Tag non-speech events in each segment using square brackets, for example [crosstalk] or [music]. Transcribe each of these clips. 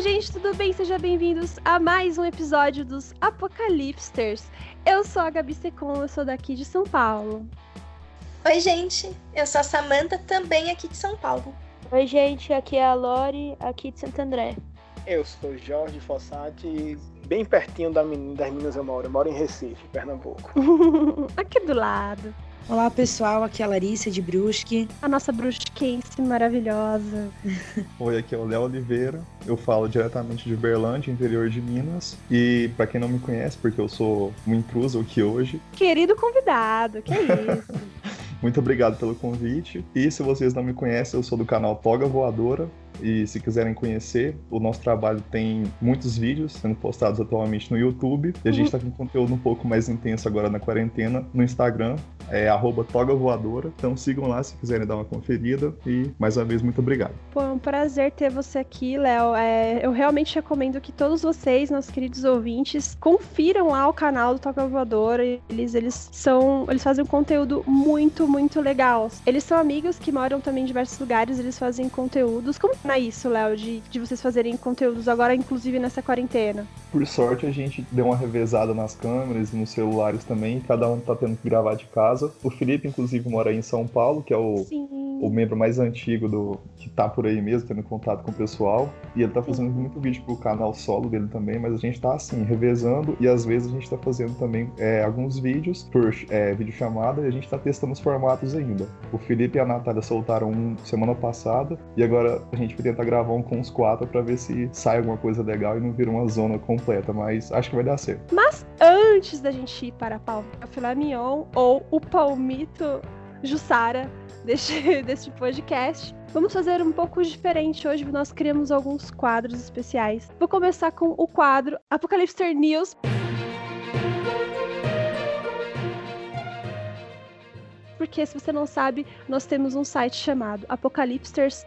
Oi, gente, tudo bem? Sejam bem-vindos a mais um episódio dos Apocalipsters. Eu sou a Gabi Secon, eu sou daqui de São Paulo. Oi, gente, eu sou a Samanta, também aqui de São Paulo. Oi, gente, aqui é a Lori, aqui de Santo André. Eu sou Jorge Fossati, bem pertinho das meninas eu moro. Eu moro em Recife, Pernambuco. [laughs] aqui do lado. Olá pessoal, aqui é a Larissa de Brusque. A nossa brusquense maravilhosa. [laughs] Oi, aqui é o Léo Oliveira. Eu falo diretamente de Berlândia, interior de Minas. E para quem não me conhece, porque eu sou um intruso aqui hoje. Querido convidado, que isso. [laughs] Muito obrigado pelo convite. E se vocês não me conhecem, eu sou do canal Toga Voadora. E se quiserem conhecer, o nosso trabalho tem muitos vídeos sendo postados atualmente no YouTube. E a gente está com conteúdo um pouco mais intenso agora na quarentena no Instagram, é arroba Toga Voadora. Então sigam lá se quiserem dar uma conferida. E mais uma vez, muito obrigado. Pô, é um prazer ter você aqui, Léo. É, eu realmente recomendo que todos vocês, nossos queridos ouvintes, confiram lá o canal do Toga Voadora. Eles, eles são. Eles fazem um conteúdo muito, muito legal. Eles são amigos que moram também em diversos lugares, eles fazem conteúdos. Como funciona isso, Léo, de, de vocês fazerem conteúdos agora, inclusive nessa quarentena? Por sorte, a gente deu uma revezada nas câmeras e nos celulares também, cada um tá tendo que gravar de casa. O Felipe, inclusive, mora aí em São Paulo, que é o, o membro mais antigo do que tá por aí mesmo, tendo contato com o pessoal. E ele tá fazendo Sim. muito vídeo pro canal solo dele também, mas a gente tá assim, revezando e às vezes a gente tá fazendo também é, alguns vídeos por é, videochamada e a gente tá testando os formatos ainda. O Felipe e a Natália soltaram um semana passada e agora a gente vai tentar gravar um com os quatro para ver se sai alguma coisa legal e não vira uma zona completa, mas acho que vai dar certo. Mas antes da gente ir para a filé mignon ou o palmito Jussara deste, [laughs] deste podcast, Vamos fazer um pouco diferente hoje, nós criamos alguns quadros especiais. Vou começar com o quadro Apocalipse News. Porque se você não sabe, nós temos um site chamado Apocalipsters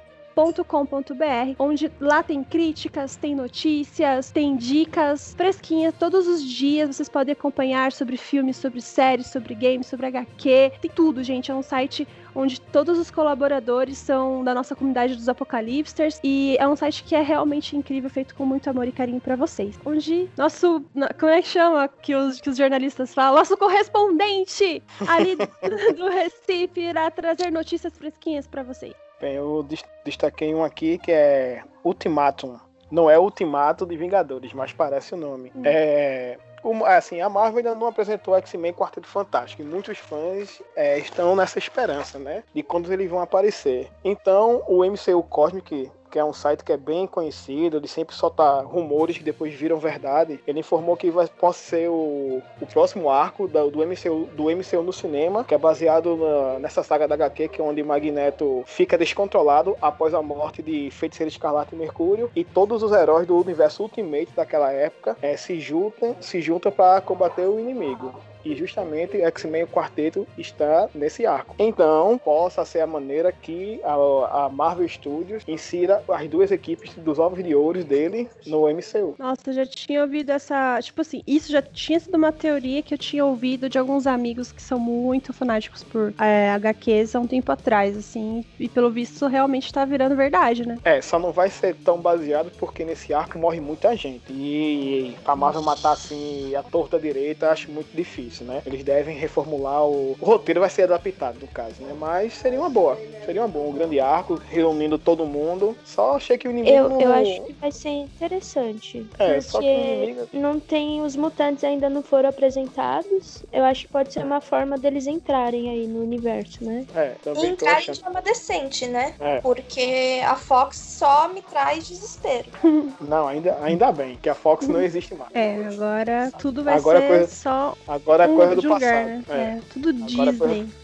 com.br, onde lá tem críticas, tem notícias, tem dicas fresquinhas todos os dias. Vocês podem acompanhar sobre filmes, sobre séries, sobre games, sobre HQ, tem tudo, gente. É um site onde todos os colaboradores são da nossa comunidade dos Apocalipsters e é um site que é realmente incrível, feito com muito amor e carinho para vocês. Onde nosso, como é que chama que os, que os jornalistas falam? Nosso correspondente ali do Recife irá trazer notícias fresquinhas para vocês. Bem, eu destaquei um aqui que é Ultimatum. Não é Ultimato de Vingadores, mas parece o nome. Hum. É assim, a Marvel ainda não apresentou X-Men Quarteto Fantástico e muitos fãs é, estão nessa esperança, né? De quando eles vão aparecer. Então, o MCU Cosmic que é um site que é bem conhecido, ele sempre solta rumores que depois viram verdade. Ele informou que vai, pode ser o, o próximo arco do, do, MCU, do MCU no cinema, que é baseado na, nessa saga da HQ, que é onde Magneto fica descontrolado após a morte de Feiticeiro Escarlate e Mercúrio, e todos os heróis do universo Ultimate daquela época é, se juntam se juntam para combater o inimigo e justamente X-Men Quarteto está nesse arco. Então, possa ser a maneira que a, a, Marvel Studios insira as duas equipes dos ovos de ouro dele no MCU. Nossa, eu já tinha ouvido essa. Tipo assim, isso já tinha sido uma teoria que eu tinha ouvido de alguns amigos que são muito fanáticos por é, HQs há um tempo atrás, assim, e pelo visto realmente tá virando verdade, né? É, só não vai ser tão baseado porque nesse arco morre muita gente. E a Marvel matar assim a torta direita acho muito difícil isso, né? Eles devem reformular o... o roteiro vai ser adaptado no caso, né? Mas seria uma boa, seria uma boa, um grande arco reunindo todo mundo. Só achei que o inimigo eu, eu acho que vai ser interessante, é, porque inimigo... não tem os mutantes ainda não foram apresentados. Eu acho que pode ser uma forma deles entrarem aí no universo, né? É, também e entrar de forma decente, né? É. Porque a Fox só me traz desespero. [laughs] não, ainda, ainda bem que a Fox não [laughs] existe mais. É, agora tudo vai agora ser coisa... só Agora agora é coisa do julgar, passado. Né? É. é. tudo agora Disney. É coisa...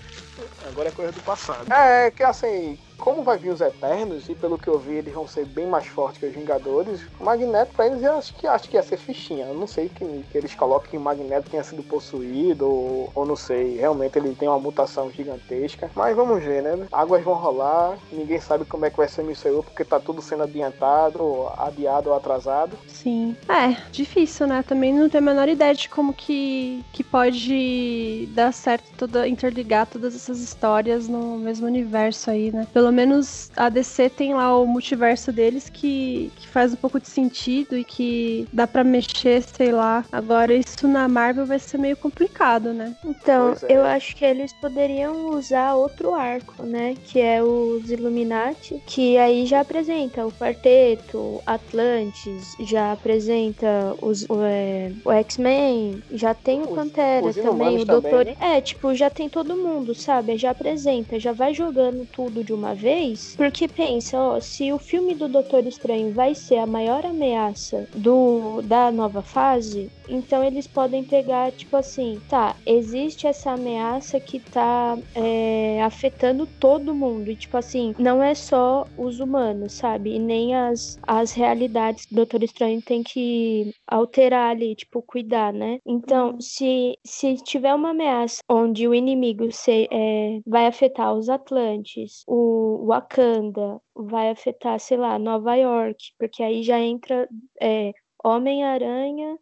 Agora é coisa do passado. É, que assim, como vai vir os Eternos, e pelo que eu vi, eles vão ser bem mais fortes que os Vingadores, o Magneto, pra eles, eu acho que, acho que ia ser fichinha. Eu não sei que, que eles colocam que o Magneto tenha sido possuído, ou, ou não sei. Realmente ele tem uma mutação gigantesca. Mas vamos ver, né? Águas vão rolar, ninguém sabe como é que vai ser o MCU, porque tá tudo sendo adiantado, adiado ou atrasado. Sim. É, difícil, né? Também não tenho a menor ideia de como que, que pode dar certo toda, interligar todas essas histórias no mesmo universo aí, né? Pelo Pelo menos a DC tem lá o multiverso deles que, que faz um pouco de sentido e que dá para mexer, sei lá. Agora, isso na Marvel vai ser meio complicado, né? Então, é. eu acho que eles poderiam usar outro arco, né? Que é os Illuminati, que aí já apresenta o Quarteto, Atlantis, já apresenta os, o, é, o X-Men, já tem o Pantera também, o Doutor. Também, né? É, tipo, já tem todo mundo, sabe? Já apresenta, já vai jogando tudo de uma vez. Porque pensa, ó, se o filme do Doutor Estranho vai ser a maior ameaça do da nova fase, então eles podem pegar, tipo assim, tá, existe essa ameaça que tá é, afetando todo mundo. E, tipo assim, não é só os humanos, sabe? E nem as, as realidades que o Doutor Estranho tem que alterar ali, tipo, cuidar, né? Então, se, se tiver uma ameaça onde o inimigo se, é, vai afetar os Atlantes, o Wakanda, vai afetar, sei lá, Nova York, porque aí já entra é, Homem-Aranha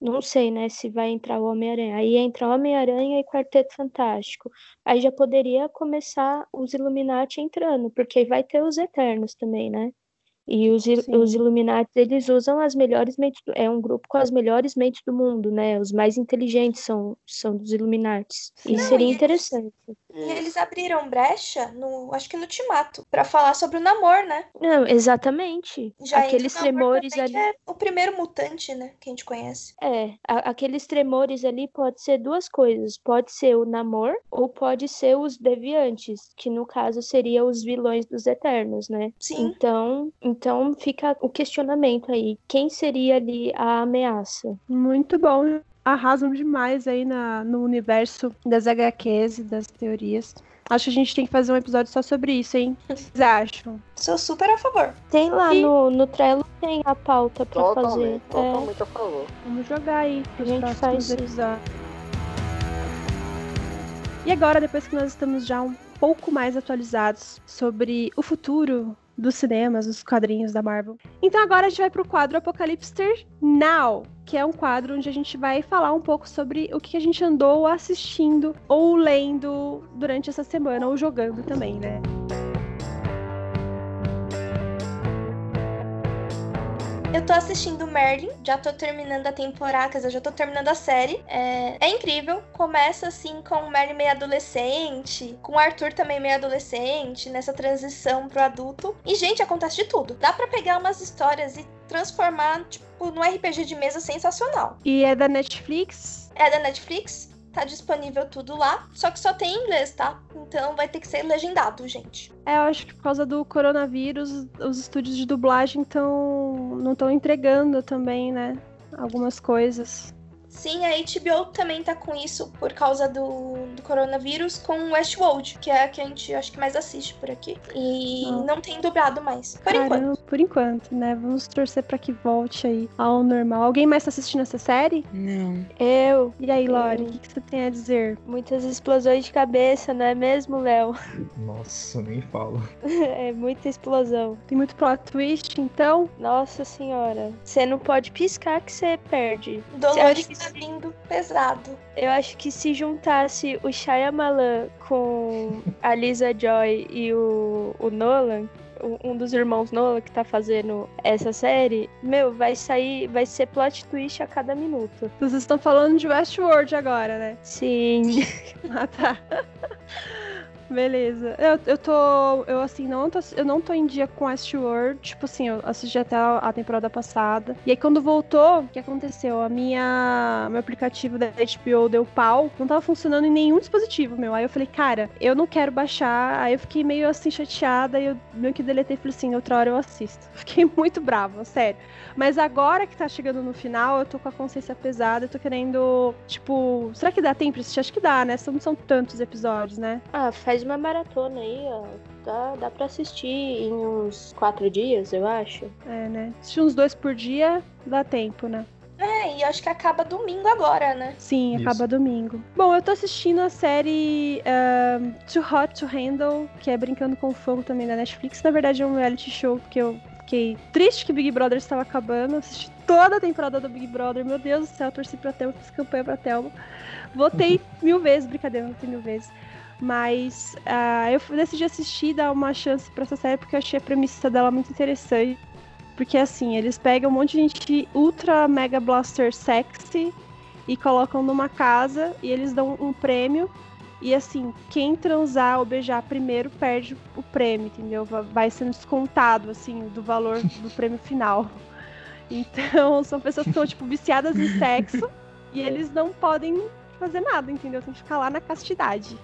não sei, né, se vai entrar o Homem-Aranha. Aí entra Homem-Aranha e Quarteto Fantástico. Aí já poderia começar os Illuminati entrando, porque vai ter os Eternos também, né? E os, os Illuminati, eles usam as melhores mentes, do, é um grupo com as melhores mentes do mundo, né? Os mais inteligentes são, são dos Illuminati. E seria interessante. E eles abriram brecha, no, acho que no Timato, para falar sobre o namoro, né? Não, exatamente. Já aqueles tremores ali. é o primeiro mutante, né? Que a gente conhece. É, a, aqueles tremores ali pode ser duas coisas. Pode ser o namoro ou pode ser os deviantes, que no caso seria os vilões dos Eternos, né? Sim. Então, então fica o questionamento aí. Quem seria ali a ameaça? Muito bom. Arrasam demais aí na, no universo das HQs e das teorias. Acho que a gente tem que fazer um episódio só sobre isso, hein? O que vocês acham? Sou super a favor. Tem lá e... no, no Trello, tem a pauta pra totalmente, fazer. Totalmente é. a favor. Vamos jogar aí a gente faz episódios. E agora, depois que nós estamos já um pouco mais atualizados sobre o futuro dos cinemas, dos quadrinhos da Marvel. Então agora a gente vai pro quadro Apocalypse Now, que é um quadro onde a gente vai falar um pouco sobre o que a gente andou assistindo ou lendo durante essa semana, ou jogando também, né? Eu tô assistindo Merlin, já tô terminando a temporada, quer dizer, já tô terminando a série. É, é incrível. Começa assim com o Merlin meio adolescente, com o Arthur também meio adolescente, nessa transição pro adulto. E, gente, acontece de tudo. Dá para pegar umas histórias e transformar, tipo, num RPG de mesa sensacional. E é da Netflix? É da Netflix. Tá disponível tudo lá, só que só tem em inglês, tá? Então vai ter que ser legendado, gente. É, eu acho que por causa do coronavírus, os estúdios de dublagem tão, não estão entregando também, né? Algumas coisas. Sim, a HBO também tá com isso por causa do, do coronavírus com Westworld, que é a que a gente acho que mais assiste por aqui. E oh. não tem dublado mais. Por Caramba, enquanto. Por enquanto, né? Vamos torcer para que volte aí ao normal. Alguém mais tá assistindo essa série? Não. Eu. E aí, Lori, o que, que, você tem a dizer? Muitas explosões de cabeça, não é mesmo, Léo? [laughs] Nossa, nem falo. [laughs] é muita explosão. Tem muito plot twist, então? Nossa senhora. Você não pode piscar que você perde. Dolores tá vindo pesado. Eu acho que se juntasse o Shyamalan com a Lisa Joy e o, o Nolan, um dos irmãos Nolan que tá fazendo essa série, meu, vai sair, vai ser plot twist a cada minuto. Vocês estão falando de Westworld agora, né? Sim. [laughs] ah, tá. Beleza. Eu, eu tô. Eu assim, não tô, eu não tô em dia com Westworld. Tipo assim, eu assisti até a, temporada passada. E aí, quando voltou, o que aconteceu? A minha. Meu aplicativo da HBO deu pau. Não tava funcionando em nenhum dispositivo, meu. Aí eu falei, cara, eu não quero baixar. Aí eu fiquei meio assim chateada. E eu meio que deletei falei assim, outra hora eu assisto. [laughs] Fiquei muito brava, sério. Mas agora que tá chegando no final, eu tô com a consciência pesada. Eu tô querendo, tipo, será que dá tempo pra assistir? Acho que dá, né? Não são tantos episódios, né? Ah, faz faz uma maratona aí, ó. Dá, dá pra assistir em uns quatro dias, eu acho. É, né? Assistir uns dois por dia, dá tempo, né? É, e acho que acaba domingo agora, né? Sim, Isso. acaba domingo. Bom, eu tô assistindo a série uh, Too Hot to Handle, que é Brincando com Fogo também da Netflix. Na verdade é um reality show que eu fiquei triste que Big Brother estava acabando. Assisti toda a temporada do Big Brother. Meu Deus do céu, torci pra Thelma, fiz campanha pra Thelma. Votei mil vezes, brincadeira, votei mil vezes. Mas uh, eu decidi assistir, dar uma chance para essa série porque eu achei a premissa dela muito interessante. Porque assim, eles pegam um monte de gente ultra mega blaster sexy e colocam numa casa e eles dão um prêmio. E assim, quem transar ou beijar primeiro perde o prêmio, entendeu? Vai sendo descontado, assim, do valor [laughs] do prêmio final. Então, [laughs] são pessoas que estão, tipo, viciadas em sexo e eles não podem fazer nada, entendeu? Tem que ficar lá na castidade.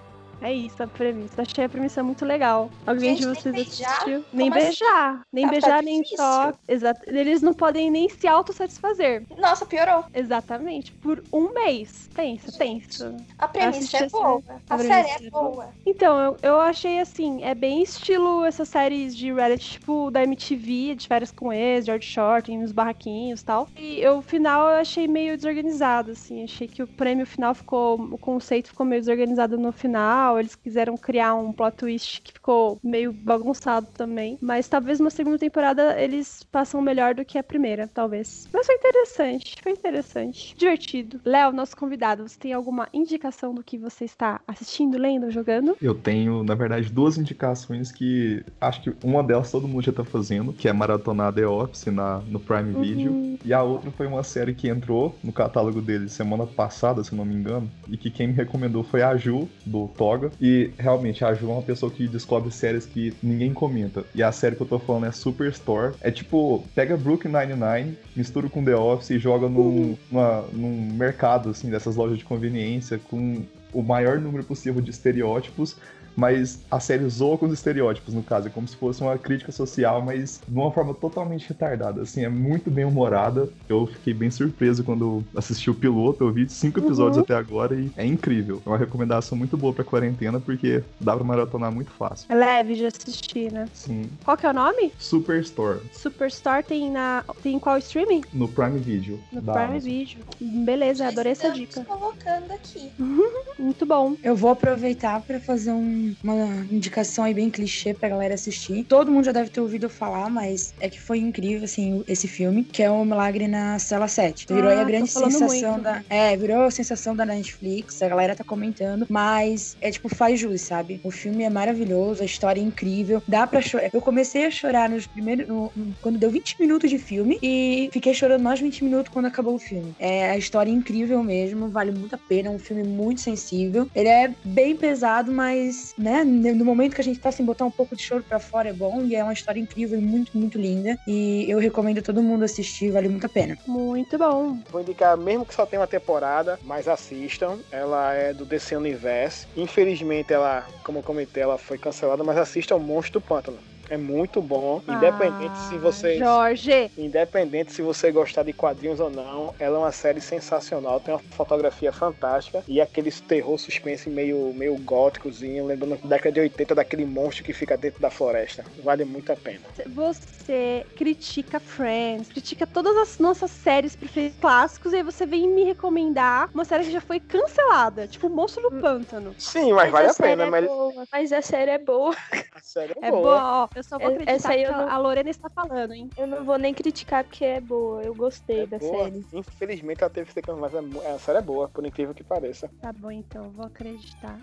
É isso a premissa. Achei a premissa muito legal. Alguém Gente, de vocês nem assistiu? Nem Como beijar. Assim? Nem tá, beijar, tá nem só. Exato. Eles não podem nem se autossatisfazer. Nossa, piorou. Exatamente. Por um mês. Pensa, Gente, pensa. A premissa é boa. A, a série é, é boa. Então, eu, eu achei assim, é bem estilo essas séries de reality, tipo da MTV, de férias com ex, George Short, nos barraquinhos e tal. E o final eu achei meio desorganizado, assim. Achei que o prêmio final ficou. O conceito ficou meio desorganizado no final Eles quiseram criar um plot twist que ficou meio bagunçado também. Mas talvez uma segunda temporada eles passam melhor do que a primeira, talvez. Mas foi interessante, foi interessante. Divertido. Léo, nosso convidado, você tem alguma indicação do que você está assistindo, lendo, jogando? Eu tenho, na verdade, duas indicações que acho que uma delas todo mundo já tá fazendo, que é maratonar The Office na, no Prime uhum. Video. E a outra foi uma série que entrou no catálogo dele semana passada, se não me engano, e que quem me recomendou foi a Ju, do Toga e realmente, a Ju é uma pessoa que descobre séries que ninguém comenta. E a série que eu tô falando é Superstore. É tipo, pega Brooklyn Nine-Nine, mistura com The Office e joga num, uhum. numa, num mercado, assim, dessas lojas de conveniência, com o maior número possível de estereótipos mas a série zoa com os estereótipos, no caso. É como se fosse uma crítica social, mas de uma forma totalmente retardada. Assim, é muito bem humorada. Eu fiquei bem surpreso quando assisti o piloto. Eu vi cinco episódios uhum. até agora e é incrível. É uma recomendação muito boa pra quarentena, porque dá pra maratonar muito fácil. É leve de assistir, né? Sim. Qual que é o nome? Superstore. Superstore tem na. Tem qual streaming? No Prime Video. No Prime Amazon. Video. Beleza, adorei essa dica. colocando aqui. [laughs] muito bom. Eu vou aproveitar para fazer um uma indicação aí bem clichê pra galera assistir. Todo mundo já deve ter ouvido falar, mas é que foi incrível, assim, esse filme, que é o Milagre na Cela 7. Virou ah, aí a grande sensação muito. da. É, virou a sensação da Netflix, a galera tá comentando, mas é tipo, faz jus, sabe? O filme é maravilhoso, a história é incrível, dá pra chorar. Eu comecei a chorar nos primeiros. No, quando deu 20 minutos de filme e fiquei chorando mais 20 minutos quando acabou o filme. É, a história é incrível mesmo, vale muito a pena, é um filme muito sensível. Ele é bem pesado, mas né, no momento que a gente tá sem botar um pouco de choro para fora é bom e é uma história incrível e muito, muito linda. E eu recomendo todo mundo assistir, vale muito a pena. Muito bom. Vou indicar, mesmo que só tenha uma temporada, mas assistam. Ela é do DC Universe. Infelizmente, ela, como eu comentei, ela foi cancelada, mas assistam Monstro do Pântano. É muito bom, independente ah, se você Jorge, independente se você gostar de quadrinhos ou não, ela é uma série sensacional, tem uma fotografia fantástica e aqueles terror suspense meio meio góticozinho, lembrando da década de 80 daquele monstro que fica dentro da floresta. Vale muito a pena. Você critica Friends, critica todas as nossas séries preferidas clássicos e aí você vem me recomendar uma série que já foi cancelada, tipo Monstro do Pântano. Sim, mas, mas vale a, a pena, é mas... Boa, mas a série é boa. [laughs] Série é, é boa. boa. Ó, eu só vou acreditar Essa aí que não... a Lorena está falando, hein? Eu não vou nem criticar porque é boa. Eu gostei é da boa. série. Infelizmente ela teve que ser cancelada, mas é a série é boa, por incrível que pareça. Tá bom, então, vou acreditar.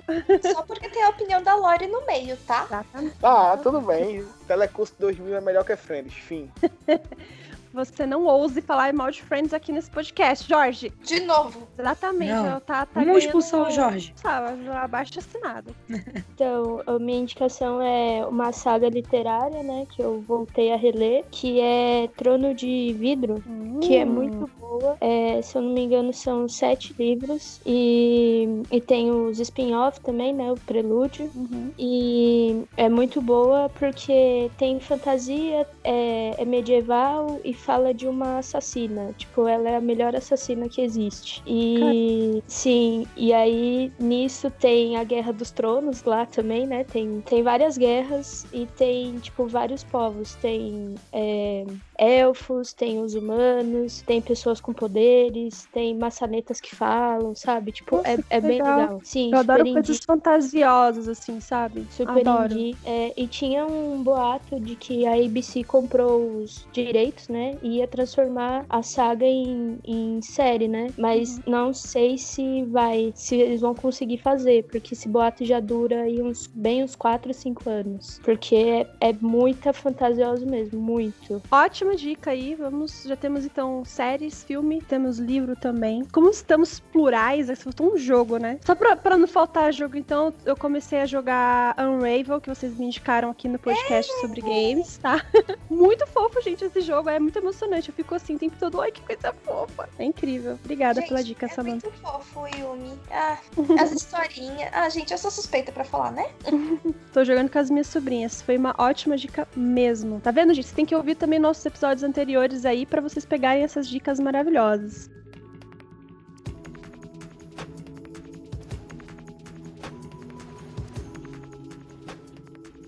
Só porque tem a opinião da Lore no meio, tá? Exatamente. Ah, tudo bem. Telecurso 2000 é melhor que Friends, fim. [laughs] você não ouse falar mal de Friends aqui nesse podcast, Jorge. De novo. Exatamente. Não. Tá, tá Vamos expulsar o Jorge. Sabe, abaixo assinado. [laughs] Então, a minha indicação é uma saga literária, né? Que eu voltei a reler, que é Trono de Vidro, hum. que é muito boa. É, se eu não me engano, são sete livros. E, e tem os spin-off também, né? O prelúdio. Uhum. E é muito boa porque tem fantasia, é, é medieval e fala de uma assassina. Tipo, ela é a melhor assassina que existe. E sim, e aí nisso tem a Guerra dos Tronos lá também, né? Tem, tem várias guerras e tem, tipo, vários povos. Tem é, elfos, tem os humanos, tem pessoas com poderes, tem maçanetas que falam, sabe? Tipo, Nossa, é, é bem legal. Sim, eu adoro coisas fantasiosas, assim, sabe? Super adoro. indie. É, e tinha um boato de que a ABC comprou os direitos, né? E ia transformar a saga em, em série, né? Mas uhum. não sei se vai, se eles vão conseguir fazer, porque esse boato já dura aí uns, bem uns 4, 5 anos. Porque é, é muita fantasioso mesmo, muito. Ótima dica aí, vamos, já temos então séries, filme, temos livro também. Como estamos plurais, é faltou um jogo, né? Só pra, pra não faltar jogo, então, eu comecei a jogar Unravel, que vocês me indicaram aqui no podcast é. sobre games, tá? [laughs] muito fofo, gente, esse jogo, é muito emocionante. Eu fico assim o tempo todo, ai, que coisa fofa. É incrível. Obrigada gente, pela dica, é Samantha. muito fofo, Yumi. Ah, as historinhas. Ah, gente, eu sou suspeita pra falar, né? [laughs] Tô jogando com as minhas sobrinhas. Foi uma ótima dica mesmo. Tá vendo, gente? Você tem que ouvir também nossos episódios anteriores aí para vocês pegarem essas dicas maravilhosas.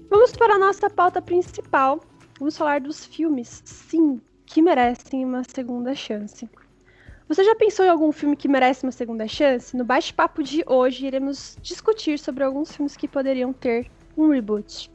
Vamos para a nossa pauta principal. Vamos falar dos filmes, sim, que merecem uma segunda chance. Você já pensou em algum filme que merece uma segunda chance? No bate-papo de hoje, iremos discutir sobre alguns filmes que poderiam ter um reboot.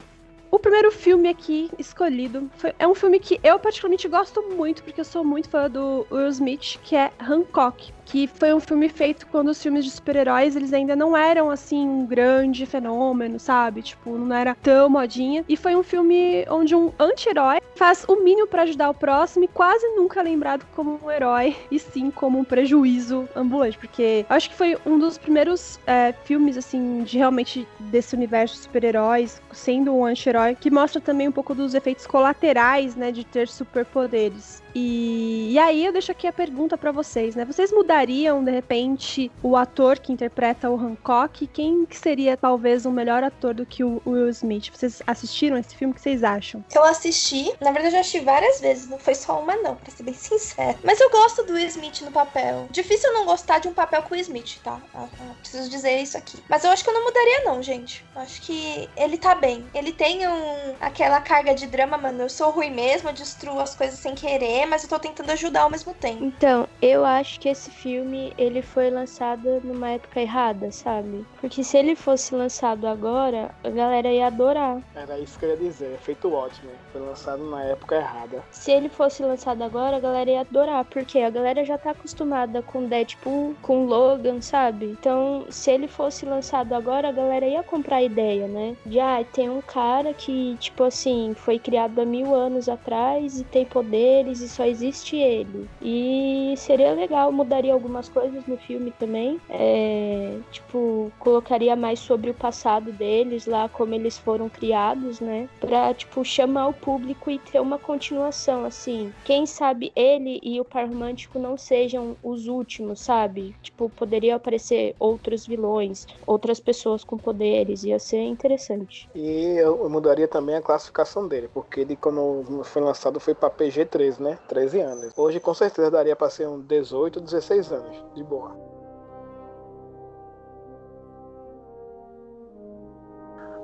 O primeiro filme aqui escolhido foi, é um filme que eu particularmente gosto muito, porque eu sou muito fã do Will Smith, que é Hancock que foi um filme feito quando os filmes de super-heróis eles ainda não eram assim um grande fenômeno, sabe? Tipo, não era tão modinha. E foi um filme onde um anti-herói faz o mínimo para ajudar o próximo e quase nunca é lembrado como um herói, [laughs] e sim como um prejuízo ambulante. Porque acho que foi um dos primeiros é, filmes, assim, de realmente desse universo de super-heróis, sendo um anti-herói, que mostra também um pouco dos efeitos colaterais, né, de ter superpoderes. E, e aí eu deixo aqui a pergunta para vocês, né? Vocês mudariam, de repente, o ator que interpreta o Hancock? Quem que seria, talvez, um melhor ator do que o Will Smith? Vocês assistiram esse filme? O que vocês acham? Eu assisti. Na verdade, eu assisti várias vezes. Não foi só uma, não, pra ser bem [laughs] sincero. Mas eu gosto do Will Smith no papel. Difícil não gostar de um papel com o Smith, tá? Ah, ah, preciso dizer isso aqui. Mas eu acho que eu não mudaria, não, gente. Eu acho que ele tá bem. Ele tem um, aquela carga de drama, mano. Eu sou ruim mesmo, eu destruo as coisas sem querer mas eu tô tentando ajudar ao mesmo tempo. Então, eu acho que esse filme, ele foi lançado numa época errada, sabe? Porque se ele fosse lançado agora, a galera ia adorar. Era isso que eu ia dizer, é feito ótimo. Foi lançado na época errada. Se ele fosse lançado agora, a galera ia adorar, porque a galera já tá acostumada com Deadpool, com Logan, sabe? Então, se ele fosse lançado agora, a galera ia comprar a ideia, né? De, ah, tem um cara que, tipo assim, foi criado há mil anos atrás e tem poderes só existe ele. E seria legal, mudaria algumas coisas no filme também. É, tipo, colocaria mais sobre o passado deles lá, como eles foram criados, né? Pra, tipo, chamar o público e ter uma continuação, assim. Quem sabe ele e o par romântico não sejam os últimos, sabe? Tipo, poderia aparecer outros vilões, outras pessoas com poderes, ia ser interessante. E eu mudaria também a classificação dele, porque ele, quando foi lançado, foi pra PG-13, né? 13 anos. Hoje, com certeza, daria para ser um 18, 16 anos, de boa.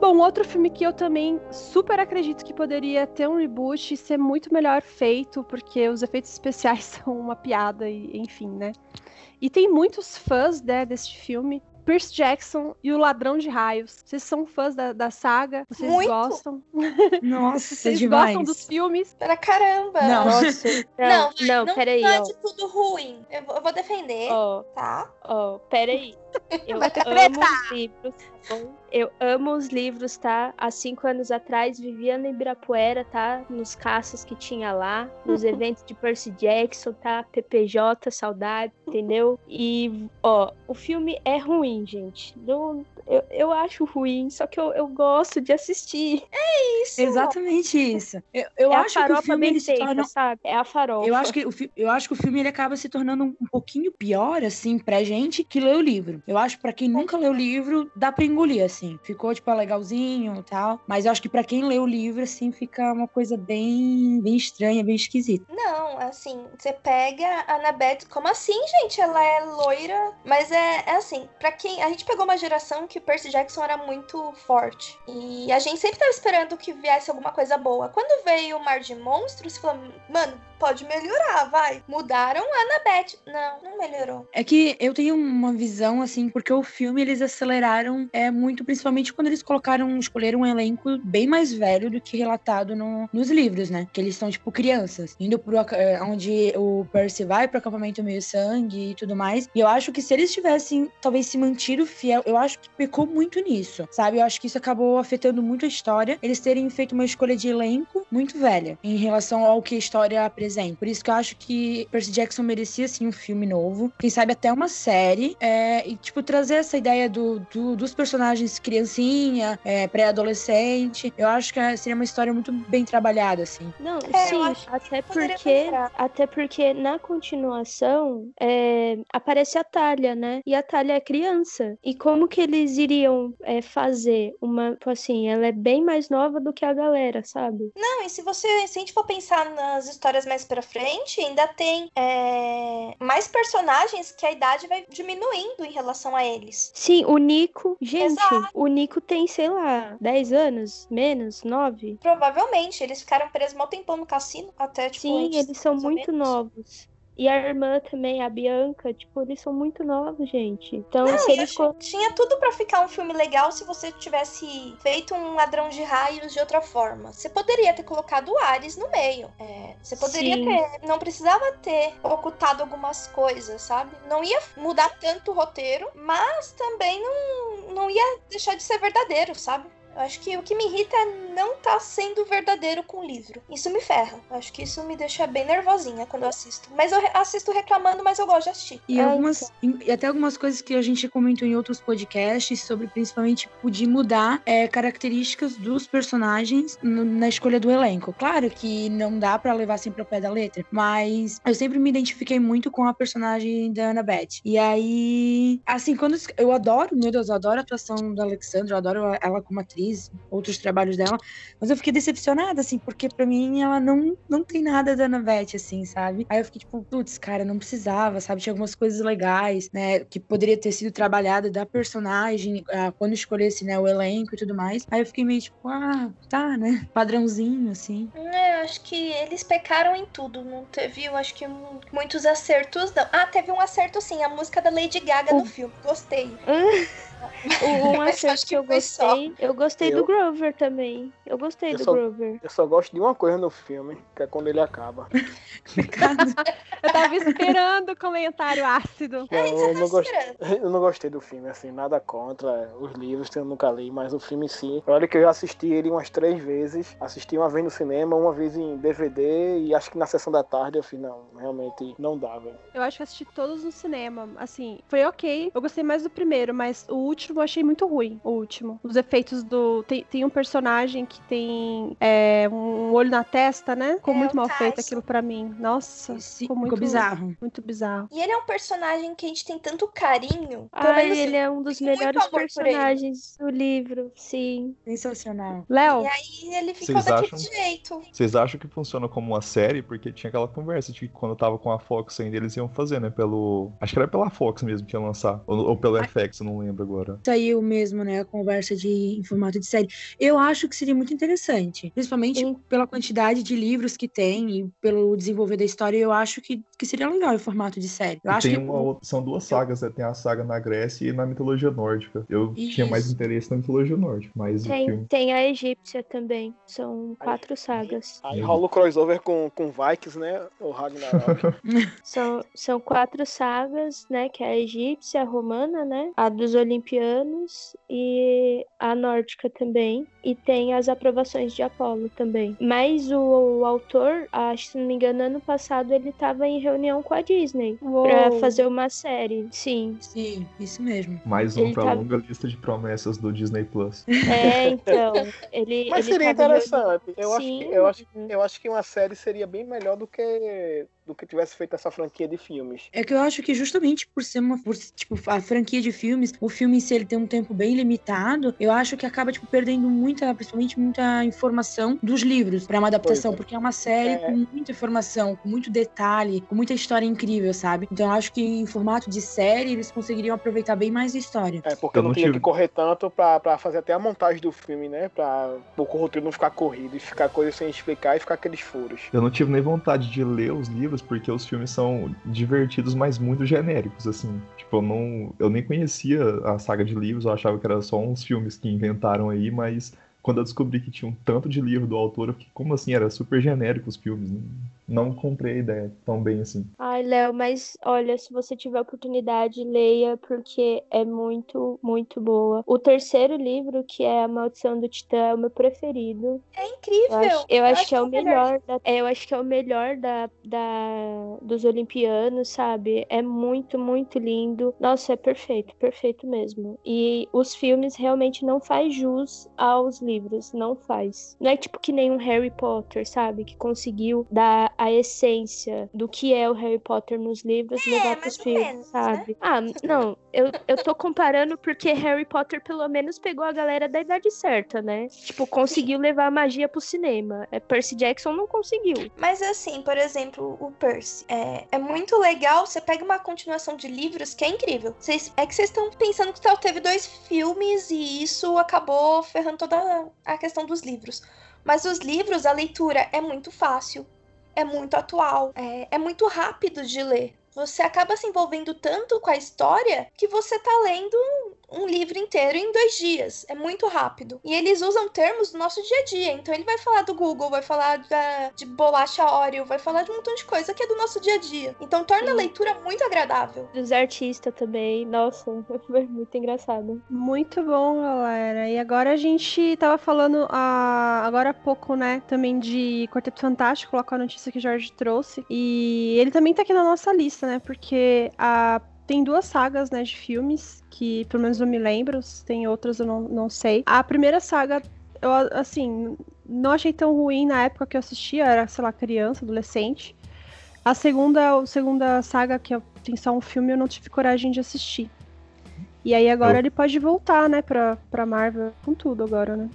Bom, outro filme que eu também super acredito que poderia ter um reboot e ser muito melhor feito, porque os efeitos especiais [laughs] são uma piada, e enfim, né? E tem muitos fãs né, deste filme. Percy Jackson e o Ladrão de Raios. Vocês são fãs da, da saga? Vocês Muito? gostam? [laughs] Nossa, Vocês demais. gostam dos filmes? Pra caramba. Não. Nossa, não, não, não, não peraí, não é ó. de tudo ruim. Eu, vou- eu vou defender, Ó, tá? ó, peraí. [laughs] Eu amo livros, tá bom? Eu amo os livros, tá? Há cinco anos atrás vivia no Ibirapuera, tá? Nos caças que tinha lá, nos [laughs] eventos de Percy Jackson, tá? PPJ, saudade, entendeu? E, ó, o filme é ruim, gente. Não, eu, eu acho ruim, só que eu, eu gosto de assistir. Isso. Exatamente isso. Eu, eu é a acho que o farofa filme bem feita, torna sabe? É a farofa. Eu acho, que o, fi- eu acho que o filme ele acaba se tornando um, um pouquinho pior, assim, pra gente que lê o livro. Eu acho que pra quem nunca leu o livro, dá pra engolir, assim. Ficou, tipo, legalzinho e tal. Mas eu acho que pra quem lê o livro, assim, fica uma coisa bem, bem estranha, bem esquisita. Não, assim, você pega a Annabeth. Como assim, gente? Ela é loira. Mas é, é assim, pra quem. A gente pegou uma geração que Percy Jackson era muito forte. E a gente sempre tava esperando que viesse alguma coisa boa. Quando veio o Mar de Monstros, falou, mano, pode melhorar, vai. Mudaram a Annabeth. Não, não melhorou. É que eu tenho uma visão, assim, porque o filme eles aceleraram é muito, principalmente quando eles colocaram, escolheram um elenco bem mais velho do que relatado no, nos livros, né? Que eles são, tipo, crianças. Indo pro é, onde o Percy vai pro acampamento meio sangue e tudo mais. E eu acho que se eles tivessem, talvez, se mantido fiel, eu acho que pecou muito nisso, sabe? Eu acho que isso acabou afetando muito a história. Eles terem feito uma escolha de elenco muito velha em relação ao que a história apresenta. Por isso que eu acho que Percy Jackson merecia, sim, um filme novo. Quem sabe até uma série. É, e, tipo, trazer essa ideia do, do dos personagens criancinha, é, pré-adolescente. Eu acho que seria uma história muito bem trabalhada, assim. Não, é, sim, até porque, até porque na continuação é, aparece a Talha, né? E a Talha é criança. E como que eles iriam é, fazer uma, tipo assim, ela é bem mais nova do que a galera, sabe? Não, e se você, se a gente for pensar nas histórias mais pra frente, ainda tem é, mais personagens que a idade vai diminuindo em relação a eles. Sim, o Nico, gente, Exato. o Nico tem, sei lá, 10 anos, menos, 9? Provavelmente, eles ficaram presos mal tempão no cassino, até, tipo, Sim, eles são muito novos. E a irmã também, a Bianca, tipo, eles são muito novos, gente. Então, Não, se eles. Tinha tudo para ficar um filme legal se você tivesse feito um ladrão de raios de outra forma. Você poderia ter colocado o Ares no meio. É, você poderia Sim. ter. Não precisava ter ocultado algumas coisas, sabe? Não ia mudar tanto o roteiro, mas também não, não ia deixar de ser verdadeiro, sabe? Eu acho que o que me irrita é não estar tá sendo verdadeiro com o livro. Isso me ferra. Eu acho que isso me deixa bem nervosinha quando eu assisto. Mas eu assisto reclamando, mas eu gosto de assistir. E, algumas, e até algumas coisas que a gente comentou em outros podcasts sobre principalmente poder mudar é, características dos personagens no, na escolha do elenco. Claro que não dá para levar sempre ao pé da letra, mas eu sempre me identifiquei muito com a personagem da Annabeth. E aí, assim, quando eu adoro, meu Deus, eu adoro a atuação da Alexandra, eu adoro ela como atriz outros trabalhos dela, mas eu fiquei decepcionada, assim, porque para mim ela não, não tem nada da Annabeth, assim, sabe? Aí eu fiquei tipo, putz, cara, não precisava, sabe? Tinha algumas coisas legais, né, que poderia ter sido trabalhada da personagem ah, quando escolhesse, né, o elenco e tudo mais. Aí eu fiquei meio tipo, ah, tá, né? Padrãozinho, assim. É, eu acho que eles pecaram em tudo, não teve, eu acho que muitos acertos, não. Ah, teve um acerto sim, a música da Lady Gaga no filme, gostei. [laughs] Um acerto que eu gostei. Eu gostei eu... do Grover também. Eu gostei eu do só, Grover. Eu só gosto de uma coisa no filme, que é quando ele acaba. eu tava esperando o comentário ácido. Eu, eu, não gostei, eu não gostei do filme, assim, nada contra os livros que eu nunca li, mas o filme em si. Olha que eu já assisti ele umas três vezes. Assisti uma vez no cinema, uma vez em DVD e acho que na sessão da tarde eu falei, não, realmente não dá, velho. Eu acho que assisti todos no cinema. Assim, foi ok. Eu gostei mais do primeiro, mas o último eu achei muito ruim. O último. Os efeitos do. Tem, tem um personagem que tem é, um olho na testa, né? Ficou é, muito mal feito aquilo para mim. Nossa, Sim, ficou muito bizarro. Muito bizarro. E ele é um personagem que a gente tem tanto carinho. Ah, ele é um dos melhores personagens do livro. Sim. Sensacional. Léo. E aí ele ficou Vocês daquele acham... jeito. Vocês acham que funciona como uma série? Porque tinha aquela conversa de que quando eu tava com a Fox ainda eles iam fazer, né? Pelo. Acho que era pela Fox mesmo que ia lançar. Ou, ou pelo FX, eu não lembro agora. Saiu mesmo, né? A conversa de em formato de série. Eu acho que seria muito interessante. Principalmente Sim. pela quantidade de livros que tem e pelo desenvolver da história, eu acho que, que seria legal em formato de série. Eu acho tem que... uma, são duas sagas, né? Tem a saga na Grécia e na mitologia nórdica. Eu Isso. tinha mais interesse na mitologia nórdica, mas tem, tem a egípcia também. São quatro sagas. Aí rola o crossover com, com Vikings, né? O Ragnarok. [laughs] são, são quatro sagas, né? Que é a egípcia, a romana, né? A dos olimpianos e a nórdica também. E tem as aprovações de Apolo também. Mas o, o autor, acho que se não me engano, ano passado ele estava em reunião com a Disney para fazer uma série. Sim. Sim, isso mesmo. Mais um pra tava... longa lista de promessas do Disney Plus. [laughs] É, então. Ele, Mas ele seria interessante. Eu, acho que, eu, acho, eu acho que uma série seria bem melhor do que do que tivesse feito essa franquia de filmes. É que eu acho que justamente por ser uma, por, tipo, a franquia de filmes, o filme em si ele tem um tempo bem limitado, eu acho que acaba, tipo, perdendo muita, principalmente muita informação dos livros para uma adaptação, é. porque é uma série é. com muita informação, com muito detalhe, com muita história incrível, sabe? Então eu acho que em formato de série eles conseguiriam aproveitar bem mais a história. É, porque eu não, não tinha tive... que correr tanto pra, pra fazer até a montagem do filme, né? Pra o roteiro não ficar corrido e ficar coisa sem explicar e ficar aqueles furos. Eu não tive nem vontade de ler os livros, porque os filmes são divertidos, mas muito genéricos, assim. Tipo, eu não. Eu nem conhecia a saga de livros, eu achava que era só uns filmes que inventaram aí, mas quando eu descobri que tinha um tanto de livro do autor, eu fiquei, como assim? Era super genérico os filmes. Né? Não comprei a ideia tão bem assim. Ai, Léo, mas olha, se você tiver oportunidade, leia, porque é muito, muito boa. O terceiro livro, que é A Maldição do Titã, é o meu preferido. É incrível! Eu acho, eu eu acho que é o melhor. Da, é, eu acho que é o melhor da, da, dos Olimpianos, sabe? É muito, muito lindo. Nossa, é perfeito, perfeito mesmo. E os filmes realmente não faz jus aos livros livros, não faz. Não é tipo que nem um Harry Potter, sabe? Que conseguiu dar a essência do que é o Harry Potter nos livros é, levar pros filmes, menos, né? sabe? Né? Ah, não, eu, eu tô comparando porque Harry Potter pelo menos pegou a galera da idade certa, né? Tipo, conseguiu levar a magia pro cinema. É, Percy Jackson não conseguiu. Mas assim, por exemplo, o Percy. É, é muito legal, você pega uma continuação de livros que é incrível. Cês, é que vocês estão pensando que só teve dois filmes e isso acabou ferrando toda a questão dos livros. Mas os livros, a leitura é muito fácil, é muito atual, é, é muito rápido de ler. Você acaba se envolvendo tanto com a história que você tá lendo um livro inteiro em dois dias. É muito rápido. E eles usam termos do nosso dia a dia. Então ele vai falar do Google, vai falar da, de bolacha Oreo, vai falar de um montão de coisa que é do nosso dia a dia. Então torna Sim. a leitura muito agradável. Dos artistas também. Nossa, [laughs] foi muito engraçado. Muito bom, galera. E agora a gente tava falando uh, agora há pouco, né? Também de Quarteto Fantástico, lá com a notícia que o Jorge trouxe. E ele também tá aqui na nossa lista, né? Porque a tem duas sagas, né, de filmes, que pelo menos eu me lembro, tem outras eu não, não sei. A primeira saga, eu, assim, não achei tão ruim na época que eu assistia, era, sei lá, criança, adolescente. A segunda, a segunda saga, que tem só um filme, eu não tive coragem de assistir. E aí agora eu... ele pode voltar, né, pra, pra Marvel com tudo agora, né?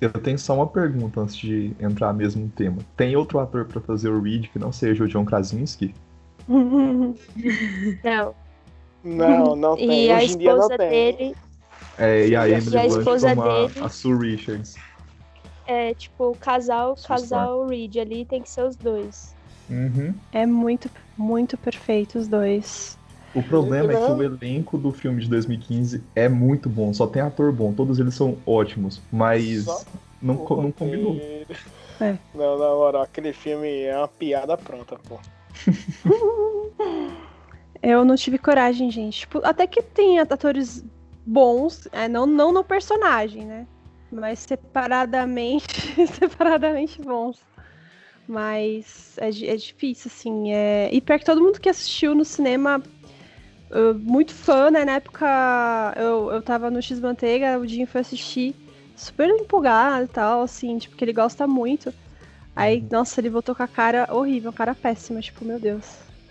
Eu tenho só uma pergunta antes de entrar mesmo no tema. Tem outro ator para fazer o Reed que não seja o John Krasinski? [laughs] não. Não, não tem. E Hoje a esposa dele. É, e a Emily e a esposa dele, a, Sue Richards. É, tipo, casal, casal Reed ali tem que ser os dois. Uhum. É muito, muito perfeito os dois. O problema é que o elenco do filme de 2015 é muito bom, só tem ator bom, todos eles são ótimos, mas não, não combinou. É. [laughs] Não, na moral, aquele filme é uma piada pronta, pô. [laughs] eu não tive coragem, gente. Tipo, até que tem atores bons, é, não, não no personagem, né? Mas separadamente, [laughs] separadamente bons. Mas é, é difícil, assim. É... E pior que todo mundo que assistiu no cinema, uh, muito fã, né? Na época eu, eu tava no X-Manteiga, o Dinho foi assistir, super empolgado e tal, assim, tipo, que ele gosta muito. Aí, uhum. nossa, ele voltou com a cara horrível, cara péssima, tipo, meu Deus.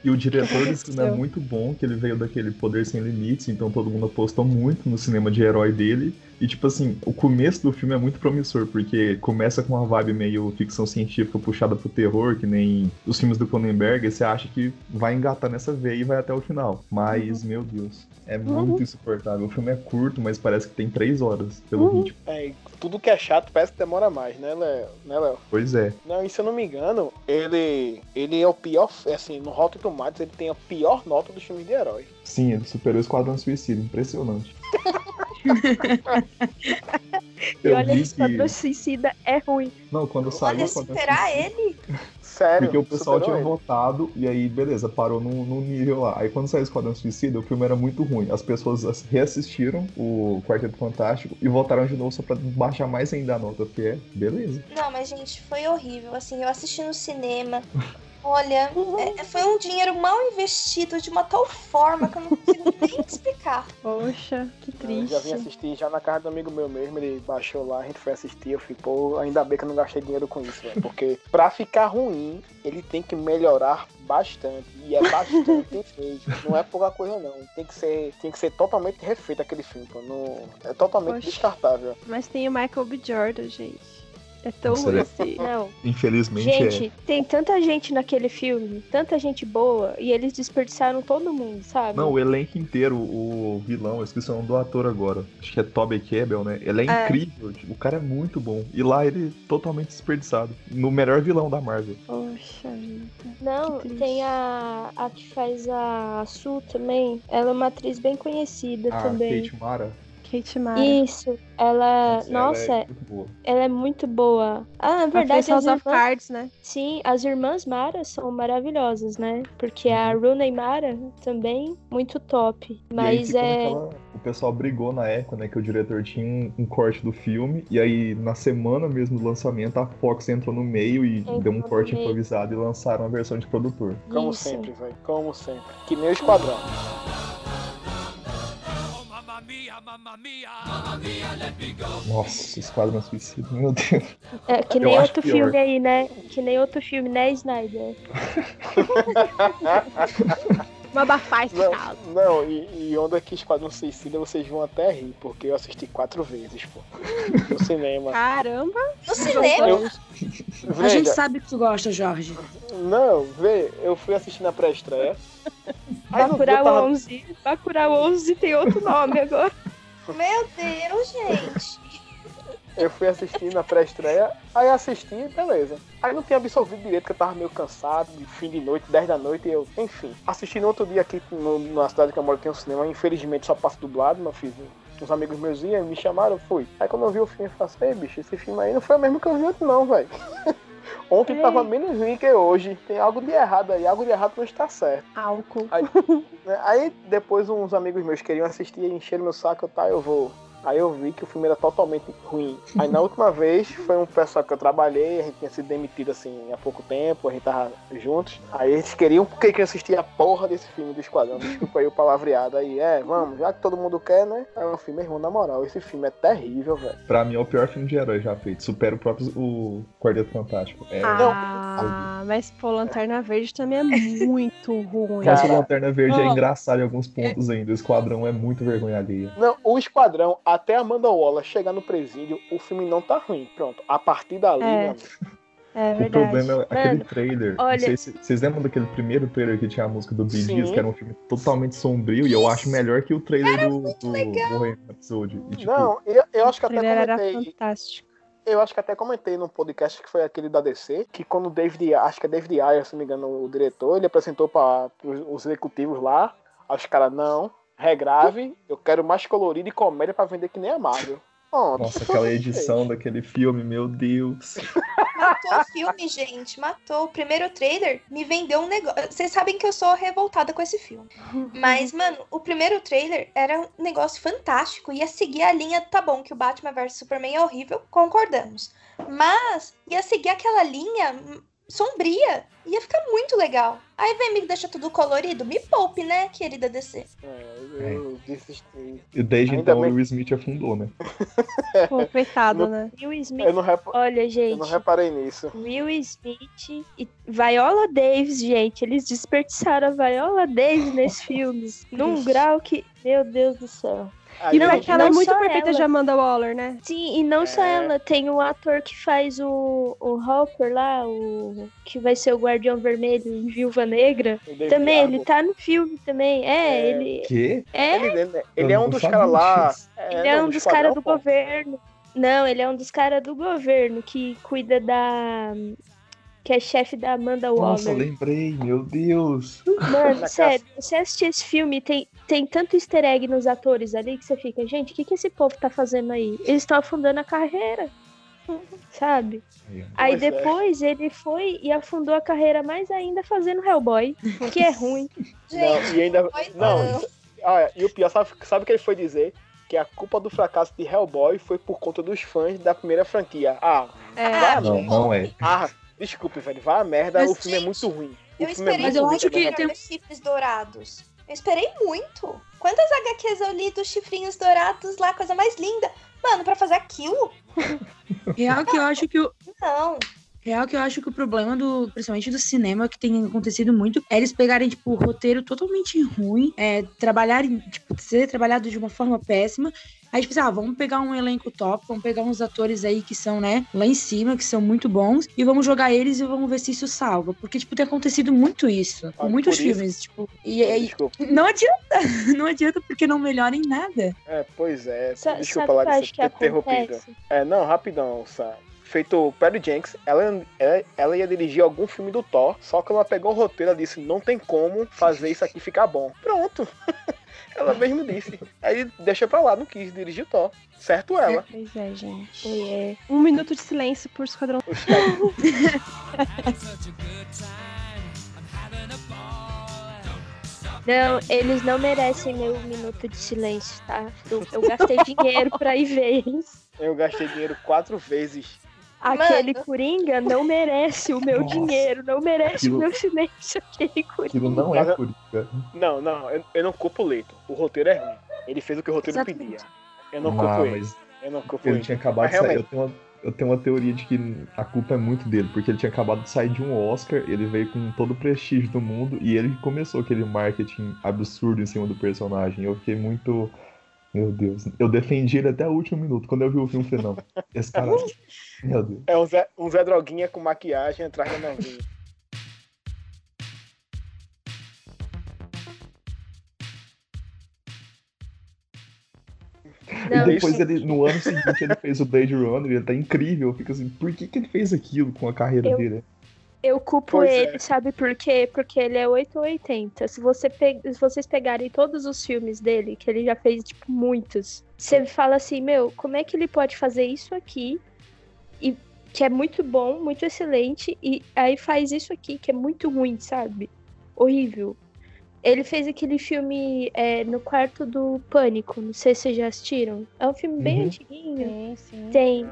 E o diretor desse filme é muito bom, que ele veio daquele Poder Sem Limites, então todo mundo apostou muito no cinema de herói dele. E, tipo assim, o começo do filme é muito promissor, porque começa com uma vibe meio ficção científica puxada pro terror, que nem os filmes do Cronenberg, e você acha que vai engatar nessa veia e vai até o final. Mas, uhum. meu Deus, é uhum. muito insuportável. O filme é curto, mas parece que tem três horas, pelo uhum. ritmo. É, tudo que é chato parece que demora mais, né, Léo? Né, Léo? Pois é. Não, e se eu não me engano, ele, ele é o pior, assim, no Rotten Tomatoes ele tem a pior nota dos filmes de herói. Sim, ele superou o Esquadrão Suicida, impressionante. E olha, Esquadrão que... Suicida é ruim. Não, quando saiu Olha, superar ele? Sério? Porque o pessoal tinha ele. votado e aí, beleza, parou no, no nível lá. Aí quando saiu o Esquadrão Suicida, o filme era muito ruim. As pessoas reassistiram o Quarteto Fantástico e votaram de novo só pra baixar mais ainda a nota, porque é beleza. Não, mas gente, foi horrível. Assim, eu assisti no cinema. Olha, é, foi um dinheiro mal investido de uma tal forma que eu não consigo [laughs] nem explicar. Poxa, que triste. Eu já vim assistir já na casa do amigo meu mesmo, ele baixou lá, a gente foi assistir, eu fiquei, pô, ainda bem que eu não gastei dinheiro com isso, velho. Porque pra ficar ruim, ele tem que melhorar bastante. E é bastante [laughs] feito. Não é pouca coisa, não. Tem que ser, tem que ser totalmente refeito aquele filme, pô. Não, é totalmente Poxa. descartável. Mas tem o Michael B. Jordan, gente. É tão ruim assim. Não. Infelizmente gente, é. tem tanta gente naquele filme, tanta gente boa, e eles desperdiçaram todo mundo, sabe? Não, o elenco inteiro, o vilão, eu esqueci o nome do ator agora. Acho que é Toby Kebbell, né? Ele é, é. incrível, tipo, o cara é muito bom. E lá ele é totalmente desperdiçado. No melhor vilão da Marvel. Poxa vida. Não, tem a, a que faz a Sue também. Ela é uma atriz bem conhecida a também. Kate Mara. Kate Mara. Isso, ela. Nossa, ela é muito boa. Ela é muito boa. Ah, na verdade. As irmãs... Cards, né? Sim, as irmãs Mara são maravilhosas, né? Porque a uhum. Rooney Mara também muito top. Mas é. Aquela... O pessoal brigou na época, né? Que o diretor tinha um, um, corte do filme. E aí, na semana mesmo do lançamento, a Fox entrou no meio e entrou deu um corte improvisado e lançaram a versão de produtor. Como Isso. sempre, velho. Como sempre. Que nem o Esquadrão. Nossa, Esquadrão Suicida, meu Deus. É, que nem outro filme aí, né? Que nem outro filme, né, Snyder? [laughs] [laughs] Uma bafá esse não, caso. Não, e, e onda que Esquadrão Suicida vocês vão até rir, porque eu assisti quatro vezes, pô. No cinema. Caramba! No cinema? Eu, a gente sabe que tu gosta, Jorge. Não, vê, eu fui assistir na pré-estreia. Bacurau tava... 11. Bacurau 11 tem outro nome agora. Meu Deus, gente. Eu fui assistir na pré-estreia, aí assisti, beleza. Aí não tinha absorvido direito, que eu tava meio cansado, de fim de noite, 10 da noite, e eu, enfim. Assisti no outro dia aqui no, na cidade que eu moro, tem um cinema, infelizmente só passa dublado, meu filho. Uns amigos meus iam, me chamaram, eu fui. Aí quando eu vi o filme, eu falei assim, bicho, esse filme aí não foi o mesmo que eu vi ontem não, velho. [laughs] Ontem tava menos ruim que hoje. Tem algo de errado aí. Algo de errado não está certo. Álcool. Aí, né, aí depois uns amigos meus queriam assistir e encheram meu saco. Tá, eu vou. Aí eu vi que o filme era totalmente ruim. Aí na última vez foi um pessoal que eu trabalhei, a gente tinha sido demitido assim há pouco tempo, a gente tava juntos. Aí eles queriam porque que eu assistia a porra desse filme do Esquadrão. Desculpa aí o palavreado aí. É, vamos, já que todo mundo quer, né? Aí o filme, irmão, na moral, esse filme é terrível, velho. Pra mim é o pior filme de herói já feito. Supera o próprio o Quarteto Fantástico. É... Ah, mas pô, Lanterna Verde também é muito ruim. Mas o Lanterna Verde oh. é engraçado em alguns pontos ainda. O Esquadrão é muito vergonha alheia. Não, o Esquadrão, até Amanda Waller chegar no presídio, o filme não tá ruim. Pronto, a partir dali, é. meu É o problema é aquele Mano, trailer. Olha... Não sei se vocês lembram daquele primeiro trailer que tinha a música do Bee Gees, que era um filme totalmente sombrio, e eu acho melhor que o trailer era do, do Bohemian Episode. E, tipo, não, eu, eu acho que até comentei. Era fantástico. Eu acho que até comentei no podcast que foi aquele da DC, que quando o David, acho que é David Ayer, se não me engano, o diretor, ele apresentou para os executivos lá, os caras, não, regrave, eu quero mais colorido e comédia para vender que nem a Marvel. Nossa, aquela [laughs] edição daquele filme, meu Deus. Matou o filme, gente. Matou. O primeiro trailer me vendeu um negócio. Vocês sabem que eu sou revoltada com esse filme. [laughs] Mas, mano, o primeiro trailer era um negócio fantástico. Ia seguir a linha, tá bom, que o Batman vs Superman é horrível, concordamos. Mas ia seguir aquela linha sombria. Ia ficar muito legal. Aí vem me deixa tudo colorido. Me poupe, né, querida DC? É, eu é. desisti. E desde Ainda então bem... o Will Smith afundou, né? [laughs] Pô, coitado, né? Will Smith. Rep... Olha, gente. Eu não reparei nisso. Will Smith e Viola Davis, gente. Eles desperdiçaram a Viola Davis nesse filme. [laughs] num grau que. Meu Deus do céu. E não, porque ela é muito perfeita ela. de Amanda Waller, né? Sim, e não é. só ela, tem o ator que faz o, o Hopper lá, o que vai ser o Guardião Vermelho em Viúva Negra. Também, ele tá no filme também. É, é. ele. Quê? É. Ele, ele é um dos caras lá. É, ele é um dos caras do governo. Não, ele é um dos caras do governo que cuida da que é chefe da Amanda Waller. Nossa, lembrei, meu Deus. Mano, sério, você assistir esse filme, tem, tem tanto easter egg nos atores ali que você fica, gente, o que, que esse povo tá fazendo aí? Eles estão afundando a carreira. Sabe? Aí é. depois ele foi e afundou a carreira mais ainda fazendo Hellboy, que é ruim. [laughs] Não, e ainda. Não, olha, e o pior, sabe, sabe o que ele foi dizer? Que a culpa do fracasso de Hellboy foi por conta dos fãs da primeira franquia. Ah, é. não, não é. Ah, Desculpe, velho. Vá a merda, mas, o filme gente, é muito ruim. O eu esperei é mas eu acho que tem chifres dourados. Eu esperei muito. Quantas HQs eu li dos chifrinhos dourados lá, coisa mais linda. Mano, para fazer aquilo? [laughs] Real que eu acho que o. Não. Real que eu acho que o problema do, principalmente do cinema, que tem acontecido muito, é eles pegarem, tipo, o roteiro totalmente ruim, é, trabalharem, tipo, ser trabalhado de uma forma péssima. Aí, tipo, assim, ah, vamos pegar um elenco top, vamos pegar uns atores aí que são, né, lá em cima, que são muito bons, e vamos jogar eles e vamos ver se isso salva. Porque, tipo, tem acontecido muito isso, com muitos filmes, tipo. E aí. Não adianta, [laughs] não adianta porque não melhora em nada. É, pois é. Sa Desculpa lá de ter interrompido. É, não, rapidão, sabe? Feito Perry Jenks, ela, ela, ela, ia dirigir algum filme do Thor, só que ela pegou o roteiro e disse: não tem como fazer isso aqui ficar bom. Pronto. [laughs] ela mesmo disse. Aí deixa pra lá, não quis dirigir o Thor. Certo ela. Pois é, gente. É. Um minuto de silêncio por Esquadrão. [laughs] Não, eles não merecem meu minuto de silêncio, tá? Eu, eu gastei dinheiro pra ir ver eles. Eu gastei dinheiro quatro vezes Aquele Mano. Coringa não merece o meu Nossa. dinheiro, não merece aquilo, o meu silêncio. Aquele Coringa. Aquilo não é Coringa. Não, não, eu, eu, não culpo o Leito. O roteiro é ruim. Ele fez o que o roteiro Exatamente. pedia. Eu não culpo ah, ele. Eu não culpo ele. Ele tinha acabado de sair. Eu tenho, uma, eu tenho uma teoria de que a culpa é muito dele, porque ele tinha acabado de sair de um Oscar, ele veio com todo o prestígio do mundo e ele começou aquele marketing absurdo em cima do personagem. Eu fiquei muito. Meu Deus. Eu defendi ele até o último minuto. Quando eu vi o filme, falei, não, esse cara. Meu Deus. É um Zé, um Zé Droguinha com maquiagem atrás da novinha. Não, e depois ele, no ano seguinte, ele fez o Blade Runner, ele tá incrível. Fica assim, por que, que ele fez aquilo com a carreira eu, dele? Eu culpo pois ele, é. sabe por quê? Porque ele é 880. Se, você pe... Se vocês pegarem todos os filmes dele, que ele já fez, tipo, muitos, você fala assim, meu, como é que ele pode fazer isso aqui e que é muito bom, muito excelente, e aí faz isso aqui que é muito ruim, sabe? Horrível. Ele fez aquele filme é, no quarto do Pânico, não sei se vocês já assistiram. É um filme bem uhum. antiguinho. Sim, sim. Tem,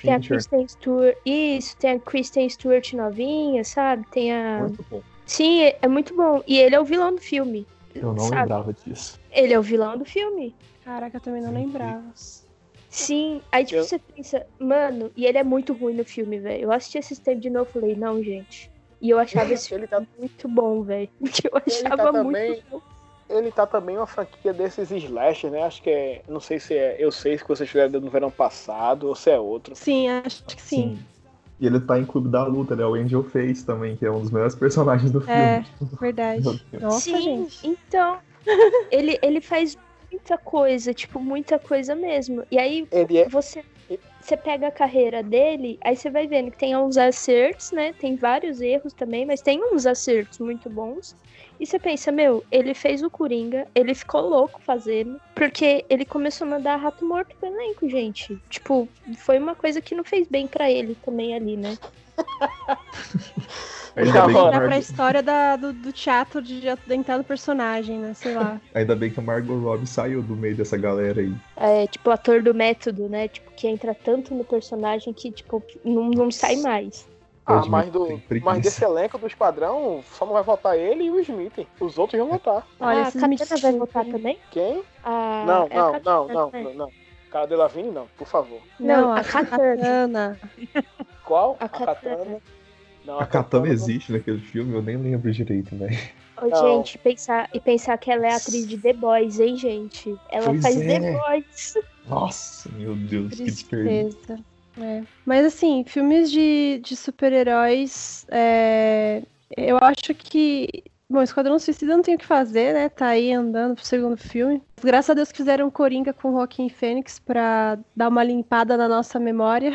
tem a Kristen Stewart. Isso, tem a Kristen Stewart novinha, sabe? Tem a. Muito bom. Sim, é, é muito bom. E ele é o vilão do filme. Eu não sabe? lembrava disso. Ele é o vilão do filme. Caraca, eu também não lembrava. Sim, aí tipo, eu... você pensa, mano, e ele é muito ruim no filme, velho. Eu assisti esse tempo de novo e falei, não, gente. E eu achava esse filme tá... muito bom, velho. [laughs] Eu tá achava tá muito também... bom. Ele tá também uma franquia desses slash, né? Acho que é. Não sei se é. Eu sei se vocês fizeram no verão passado ou se é outro. Sim, acho que sim. sim. E ele tá em Clube da Luta, né? O Angel Face também, que é um dos melhores personagens do é, filme. É, verdade. [laughs] Nossa, Sim, gente. então. ele, ele faz muita coisa, tipo, muita coisa mesmo. E aí é... você você pega a carreira dele, aí você vai vendo que tem uns acertos, né? Tem vários erros também, mas tem uns acertos muito bons. E você pensa, meu, ele fez o Coringa, ele ficou louco fazendo, porque ele começou a mandar rato morto pro elenco, gente. Tipo, foi uma coisa que não fez bem para ele também ali, né? [laughs] Ainda bem que pra história da, do, do, teatro de entrar no personagem, né? Sei lá. Ainda bem que a Margot Robbie saiu do meio dessa galera aí. É, tipo, ator do método, né? Tipo, que entra tanto no personagem que, tipo, não, não sai mais. Ah, mas, do, mas desse elenco do Esquadrão, só não vai votar ele e o Smith. Os outros vão votar. Olha, ah, a Katana vai votar também? Quem? Ah, não, é não, não, não, não, não. Cara não, por favor. Não, a Katana. Qual? A Katana. Não, a, a Katana, Katana existe naquele filme, eu nem lembro direito, né? Ô, gente, pensar, e pensar que ela é atriz de The Boys, hein, gente? Ela pois faz é. The Boys. Nossa, meu Deus, Tristeza. que desperdício. É. Mas assim, filmes de, de super-heróis, é, eu acho que Bom, Esquadrão Suicida não tem o que fazer, né? Tá aí andando pro segundo filme. Graças a Deus que fizeram Coringa com Joaquim Fênix pra dar uma limpada na nossa memória.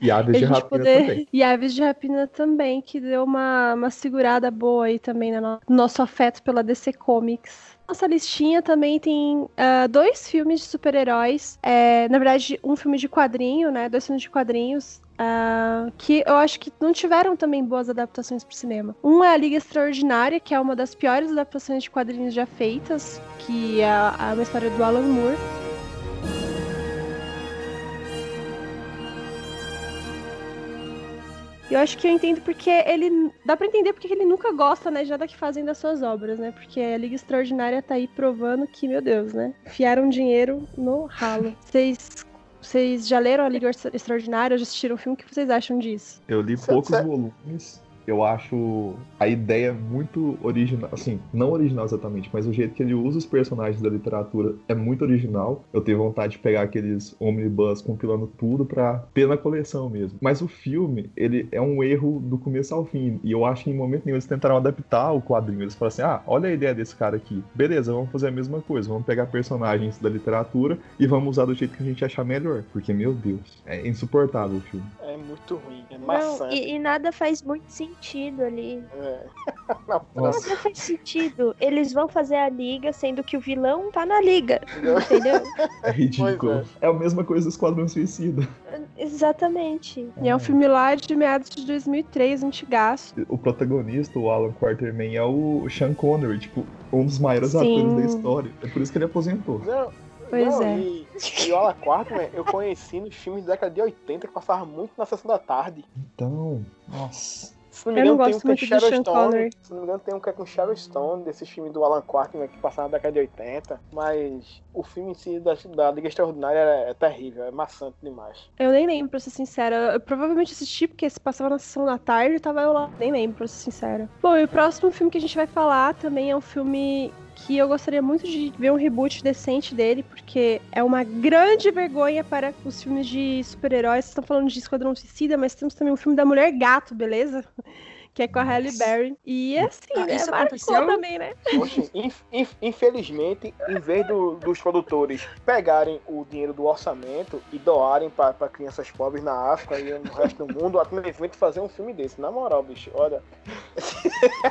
E Aves [laughs] de Rapina poder... também. E Aves de Rapina também, que deu uma, uma segurada boa aí também no nosso afeto pela DC Comics. Nossa listinha também tem uh, dois filmes de super-heróis. É, na verdade, um filme de quadrinho, né? Dois filmes de quadrinhos. Uh, que eu acho que não tiveram também boas adaptações para o cinema. Um é a Liga Extraordinária, que é uma das piores adaptações de quadrinhos já feitas, que é, é uma história do Alan Moore. E eu acho que eu entendo porque ele. Dá pra entender porque ele nunca gosta, né, de nada que fazem das suas obras, né? Porque a Liga Extraordinária tá aí provando que, meu Deus, né? Fiaram dinheiro no ralo. Vocês vocês já leram a Liga Extraordinária? Já assistiram o filme? O que vocês acham disso? Eu li poucos volumes eu acho a ideia muito original, assim, não original exatamente, mas o jeito que ele usa os personagens da literatura é muito original. Eu tenho vontade de pegar aqueles omnibus compilando tudo pra ter na coleção mesmo. Mas o filme, ele é um erro do começo ao fim, e eu acho que em momento nenhum eles tentaram adaptar o quadrinho. Eles falaram assim: ah, olha a ideia desse cara aqui. Beleza, vamos fazer a mesma coisa. Vamos pegar personagens da literatura e vamos usar do jeito que a gente achar melhor. Porque, meu Deus, é insuportável o filme. É muito ruim, é maçante. Não, e, e nada faz muito sentido sentido ali. É. [laughs] Não faz sentido. Eles vão fazer a liga, sendo que o vilão tá na liga. Entendeu? [laughs] É ridículo. É. é. a mesma coisa do Esquadrão Suicida. Exatamente. E é um filme lá de meados de 2003, antigaço. O protagonista, o Alan Quarterman, é o Sean Connery, tipo, um dos maiores Sim. atores da história. É por isso que ele aposentou. Não. Pois não, é. E, e o Alan Quarterman eu conheci nos filmes da década de 80 que passava muito na sessão da tarde. Então, nossa. Se não me engano, tem um com Shadow Stone. Se não me engano, tem um que é com Shadow Stone, desses filmes do Alan Quartman que passaram na década de 80. Mas o filme em si da, da Liga Extraordinária é, é, terrível, é maçante demais. Eu nem lembro, pra ser sincera. Eu provavelmente assisti porque se passava na sessão da tarde e tava eu lá. Nem lembro, pra ser sincera. Bom, e o próximo filme que a gente vai falar também é um filme que eu gostaria muito de ver um reboot decente dele, porque é uma grande vergonha para os filmes de super-heróis. Estão falando de Esquadrão Suicida, mas temos também um filme da Mulher Gato, beleza? Que é com a Halle Berry. E assim, ah? Isso aconteceu também, né? Poxa, inf, inf, infelizmente, em vez do, dos produtores pegarem o dinheiro do orçamento e doarem para crianças pobres na África e no resto do mundo, a Clemente fazer um filme desse. Na moral, bicho, olha.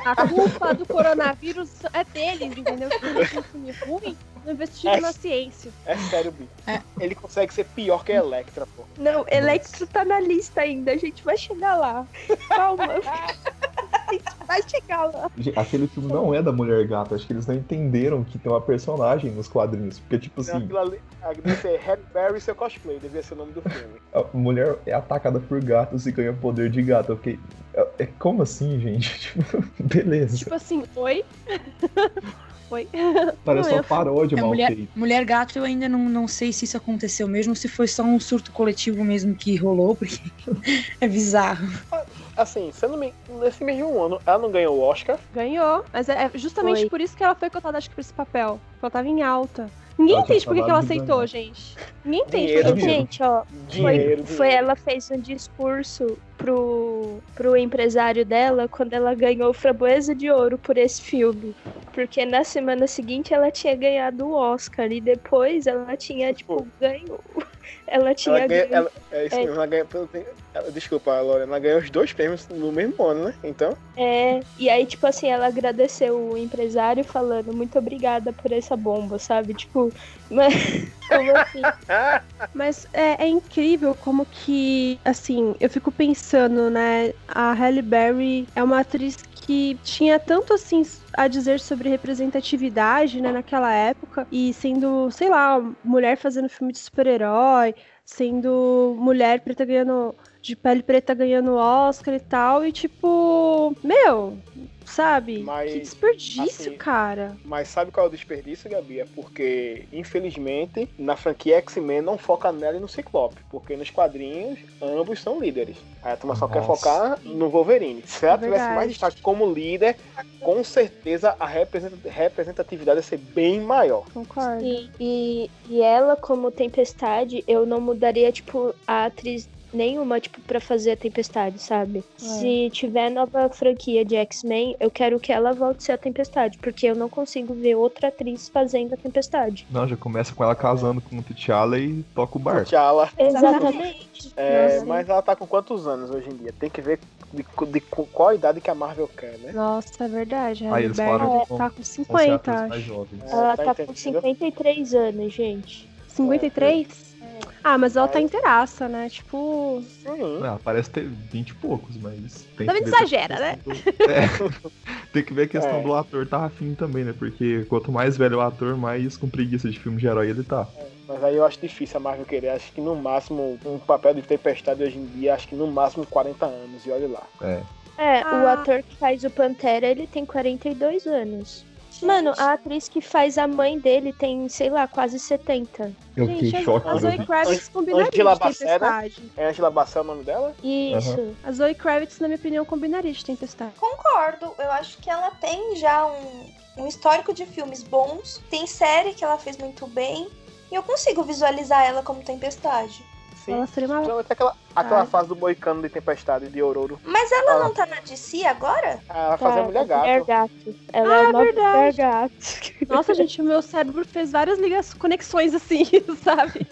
A culpa do coronavírus é deles, entendeu? Se um filme ruim, não investiram é, na ciência. É sério, bicho. É. Ele consegue ser pior que a Electra, pô. Não, Electra tá na lista ainda, a gente vai chegar lá. Calma. [laughs] [laughs] vai chegar lá. Aquele filme não é da Mulher Gata, acho que eles não entenderam que tem uma personagem nos quadrinhos. Porque, tipo assim. Não, ali, deve ser Halle Berry e seu cosplay, devia ser o nome do filme. [laughs] A mulher é atacada por gatos e ganha poder de gato. Eu fiquei. É, é como assim, gente? [laughs] Tipo, beleza. Tipo assim, oi? Foi. [laughs] Parece uma paródia é, mal mulher, feita. Mulher Gato, eu ainda não, não sei se isso aconteceu mesmo, se foi só um surto coletivo mesmo que rolou, porque [laughs] é bizarro. Assim, sendo nesse mesmo ano, ela não ganhou o Oscar? Ganhou, mas é, é justamente foi. por isso que ela foi cotada, acho que, por esse papel. Porque ela tava em alta. Ninguém ela entende por que ela aceitou, gente. Ninguém entende. Dinheiro, porque... Gente, ó, dinheiro, foi, foi ela fez um discurso pro, pro empresário dela quando ela ganhou o Framboesa de Ouro por esse filme. Porque na semana seguinte ela tinha ganhado o Oscar e depois ela tinha, tipo, ganho ela tinha ela ganha, ela, é isso é. mesmo, ela ganha ela, Desculpa, Laura, ela ganhou os dois prêmios no mesmo ano, né? Então. É, e aí, tipo assim, ela agradeceu o empresário falando muito obrigada por essa bomba, sabe? Tipo, [laughs] mas. Como assim? [laughs] mas é, é, incrível como que, assim, eu fico pensando, né? A Halle Berry é uma atriz que tinha tanto assim a dizer sobre representatividade, né, naquela época, e sendo, sei lá, mulher fazendo filme de super-herói, sendo mulher preta ganhando de pele preta ganhando Oscar e tal, e tipo, meu, sabe? Mas, que desperdício, assim, cara. Mas sabe qual é o desperdício, Gabi? É porque, infelizmente, na franquia X-Men não foca nela e no Ciclope. Porque nos quadrinhos, ambos são líderes. Aí a turma só quer focar no Wolverine. Se ela é tivesse mais destaque como líder, com certeza a representatividade ia ser bem maior. Concordo. E, e, e ela, como Tempestade, eu não mudaria, tipo, a atriz nenhuma, tipo, para fazer a Tempestade, sabe? É. Se tiver nova franquia de X-Men, eu quero que ela volte a ser a Tempestade, porque eu não consigo ver outra atriz fazendo a Tempestade. Não, já começa com ela casando com o T'Challa e toca o barco. T'Challa. Exatamente. [laughs] É, mas ela tá com quantos anos hoje em dia? Tem que ver de, de, de qual idade que a Marvel quer, né? Nossa, é verdade. A Aí eles falaram é, tá com 50, acho. Ela tá, tá com 53 anos, gente. 53? Ah, mas ela tá inteiraça, né? Tipo. Uhum. Ela parece ter 20 e poucos, mas. Tem também exagera, né? Do... É. [laughs] tem que ver a questão é. do ator tá afim também, né? Porque quanto mais velho o ator, mais com preguiça de filme de herói ele tá. É. Mas aí eu acho difícil a Marvel querer. Acho que no máximo, um papel de tempestade hoje em dia, acho que no máximo 40 anos, e olha lá. É. É, Ah. o ator que faz o Pantera, ele tem 42 anos. Mano, a atriz que faz a mãe dele tem, sei lá, quase 70. Eu Gente, fiquei a- choque a Zoe vi. Kravitz combinaria Angela de tempestade. É Angela Bassett o nome dela? Isso. A Zoe Kravitz, na minha opinião, combinaria de tempestade. Concordo, eu acho que ela tem já um, um histórico de filmes bons, tem série que ela fez muito bem, e eu consigo visualizar ela como tempestade. Sim. Ela seria uma... Principalmente aquela, aquela Ah. fase do Moicano de Tempestade de Ororo. Mas ela Ah. não tá na DC agora? Ela fazia Mulher Gato. Mulher Gato. Ela Ah, é nova verdade. Mulher Gato. Nossa, gente, o meu cérebro fez várias ligações, conexões assim, [laughs] sabe?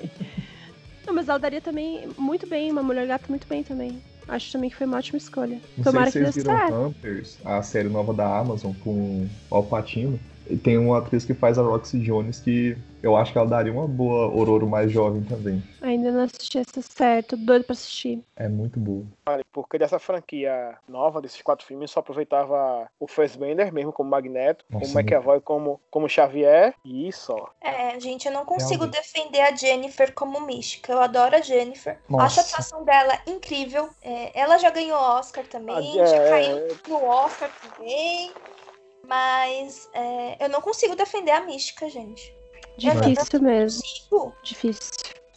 Não, mas ela daria também muito bem, uma mulher gata muito bem também. Acho também que foi uma ótima escolha. Não Tomara sei que se dê vocês viram certo. Hunters, a série nova da Amazon com o Al Pacino. E tem uma atriz que faz a Roxy Jones que eu acho que ela daria uma boa Ororo mais jovem também. Ainda não assisti essa série, tô doido pra assistir. É muito boa. Olha, Porque dessa franquia nova, desses quatro filmes, só aproveitava o Fassbender mesmo como Magneto, Nossa, o McAvoy como, como Xavier e só. É, gente, eu não consigo Realmente. defender a Jennifer como mística. Eu adoro a Jennifer. Nossa. Acho a atuação dela incrível. É, ela já ganhou Oscar também, Ah, já é. caiu no Oscar também. Mas é, eu não consigo defender a mística, gente. Difícil mesmo, Consigo. difícil.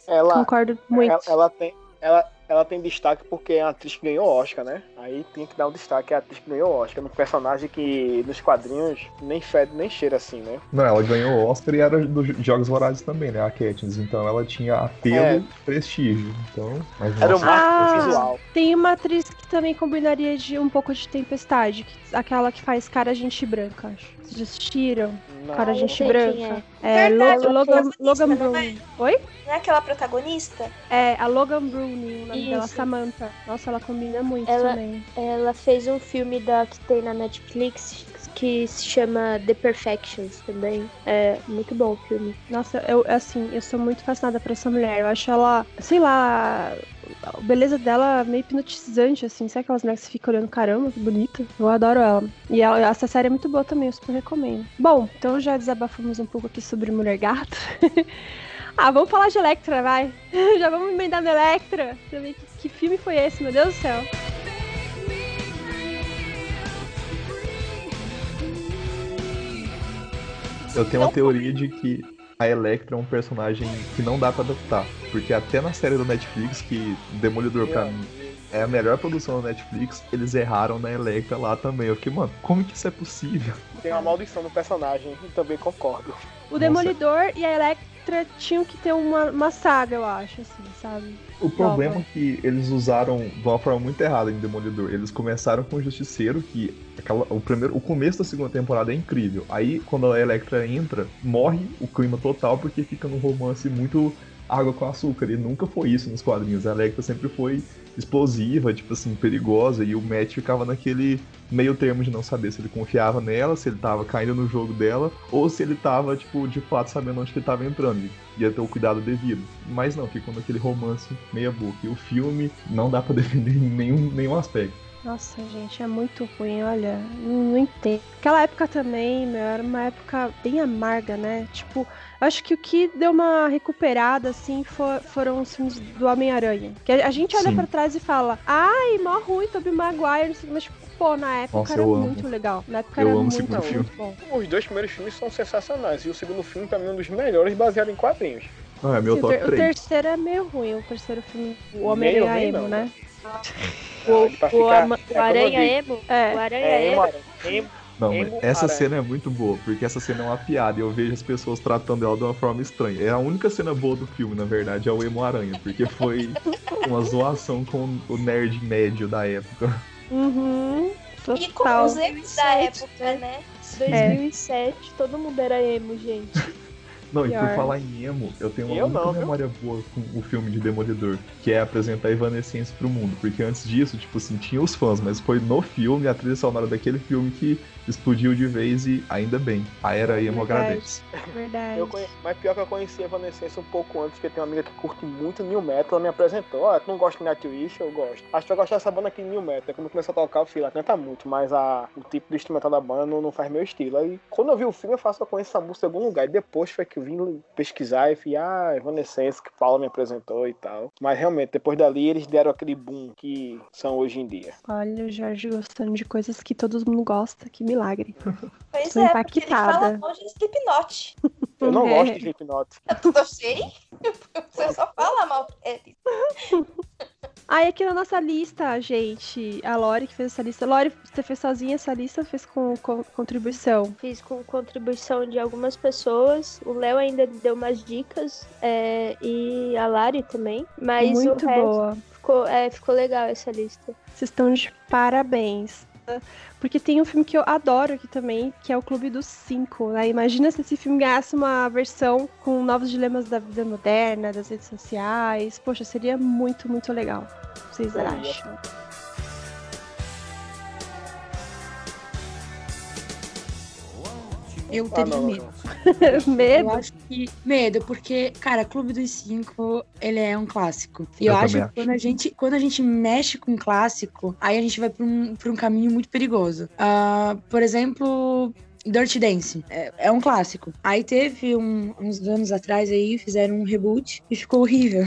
Ela, Concordo muito. ela, ela tem. Ela, ela tem destaque porque é uma atriz que ganhou Oscar, né? Aí tem que dar um destaque à atriz que ganhou Oscar, num personagem que nos quadrinhos nem fede nem cheira assim, né? Não, ela ganhou o Oscar e era dos Jogos Vorazes também, né? A Katniss. Então ela tinha apelo É. e prestígio. Então, mas Era o nossa, marketing Ah. visual. Tem uma atriz que também combinaria de um pouco de tempestade, que- aquela que faz cara gente branca, acho. Vocês já assistiram? Não. Cara gente branca. É, Verdade, Lo- a Logan, Logan. Oi? Não é aquela protagonista? É, a Logan Bruni, o nome dela, Isso. Samantha. Nossa, ela combina muito Ela- também. Ela fez um filme da, que tem na Netflix que se chama The Perfections também. É muito bom o filme. Nossa, eu assim, eu sou muito fascinada por essa mulher. Eu acho ela, sei lá, a beleza dela meio hipnotizante, assim. Sabe aquelas mulheres que você fica olhando, caramba, que bonita? Eu adoro ela. E ela- essa série é muito boa também, eu super recomendo. Bom, então já desabafamos um pouco aqui sobre Mulher Gato. [laughs] ah, vamos falar de Electra, vai. [laughs] já vamos emendar na Electra. Que, que filme foi esse, meu Deus do céu. Eu tenho uma teoria de que a Electra é um personagem que não dá pra adaptar. Porque até na série do Netflix, que Demolidor pra mim é a melhor produção da Netflix, eles erraram na Electra lá também. Eu fiquei, mano, como que isso é possível? Tem uma maldição no personagem, e também concordo. O Demolidor e a Electra tinham que ter uma, uma saga, eu acho, assim, sabe? O problema é que eles usaram de uma forma muito errada em Demolidor. Eles começaram com o Justiceiro, que aquela, o, primeiro, o começo da segunda temporada é incrível. Aí, quando a Electra entra, morre o clima total, porque fica num romance muito água com açúcar. E nunca foi isso nos quadrinhos. A Electra sempre foi explosiva, tipo assim, perigosa. E o Matt ficava naquele meio termo de não saber se ele confiava nela, se ele tava caindo no jogo dela, ou se ele tava, tipo, de fato sabendo onde que ele tava entrando. E ia ter o cuidado devido. Mas não, ficou naquele romance meia boca. E o filme não dá pra [laughs] defender em nenhum, nenhum aspecto. Nossa, gente, é muito ruim, olha, não, não entendo. Aquela época também, meu, era uma época bem amarga, né? Tipo, eu acho que o que deu uma recuperada, assim, for- foram os filmes do Homem-Aranha. Que a, a gente olha pra trás e fala, ai, mó ruim, Tobey Maguire, não sei o mas, tipo, pô, na época Nossa, era muito legal. Na época Eu era amo o muito, muito bom. Os dois primeiros filmes são sensacionais, e o segundo filme, pra mim, é um dos melhores, baseado em quadrinhos. Ah, é meu Sim, o, top ter- o 3. terceiro é meio ruim, o terceiro filme, o Homem-Aranha não, né? O, o, ama- é o Aranha. Emo? É. O Aranha É, Emo. emo, Não, Emo essa Aranha. cena é muito boa, porque essa cena é uma piada e eu vejo as pessoas tratando ela de uma forma estranha. É a única cena boa do filme, na verdade, é o Emo Aranha, porque foi [laughs] uma zoação com o nerd médio da época. Uhum. E com Total. os erros da época, né? 2007, todo mundo era emo, gente. Não, e Pior. por falar em emo, eu tenho uma Eu única não, viu? memória boa com o filme de Demolidor, que é apresentar a Evanescence pro mundo. Porque antes disso, tipo assim, tinha os fãs, mas foi no filme, a trilha sonora daquele filme que explodiu de vez e ainda bem. A era emo Verdade. agradece. Verdade. Eu conhe... Mas pior que eu conheci a Evanescence um pouco antes, porque tem uma amiga que curte muito New Metal, ela me apresentou, ó, tu não gosta de Nightwish? Eu gosto. Acho que vai gostar dessa banda aqui, New Metal. Quando começou a tocar, eu fui lá, canta muito, mas a... o tipo de instrumental da banda não, não faz meu estilo. Aí, quando eu vi o filme, eu faço, eu conheço essa música em algum lugar, e depois foi que eu vim pesquisar e fui, ah, Evanescence, que Paula me apresentou e tal. Mas realmente, depois dali, eles deram aquele boom que são hoje em dia. Olha o Jorge gostando de coisas que todo mundo gosta, que milagre. [laughs] Pois Tô é, impactada. porque ele fala mal de Slipknot. Eu não é. gosto de Slipknot. [laughs] Eu sei. [laughs] Você só fala mal deles. Aí aqui na nossa lista, gente, a Lori que fez essa lista. Lori, você fez sozinha essa lista ou fez com, com, contribuição? Fiz com contribuição de algumas pessoas. O Léo ainda deu umas dicas. É, e a Lari também. Mas Muito boa. Ficou, é, ficou legal essa lista. Vocês estão de parabéns. Porque tem um filme que eu adoro aqui também, que é o Clube dos Cinco. Né? Imagina se esse filme ganhasse uma versão com novos dilemas da vida moderna, das redes sociais. Poxa, seria muito, muito legal. Vocês acham? Eu teria ah, medo. [laughs] medo? Eu acho que. Medo, porque, cara, Clube dos Cinco, ele é um clássico. E eu, eu acho que quando a, gente, quando a gente mexe com um clássico, aí a gente vai pra um, pra um caminho muito perigoso. Uh, por exemplo, Dirty Dance. É, é, um clássico. Aí teve um, uns anos atrás aí, fizeram um reboot e ficou horrível.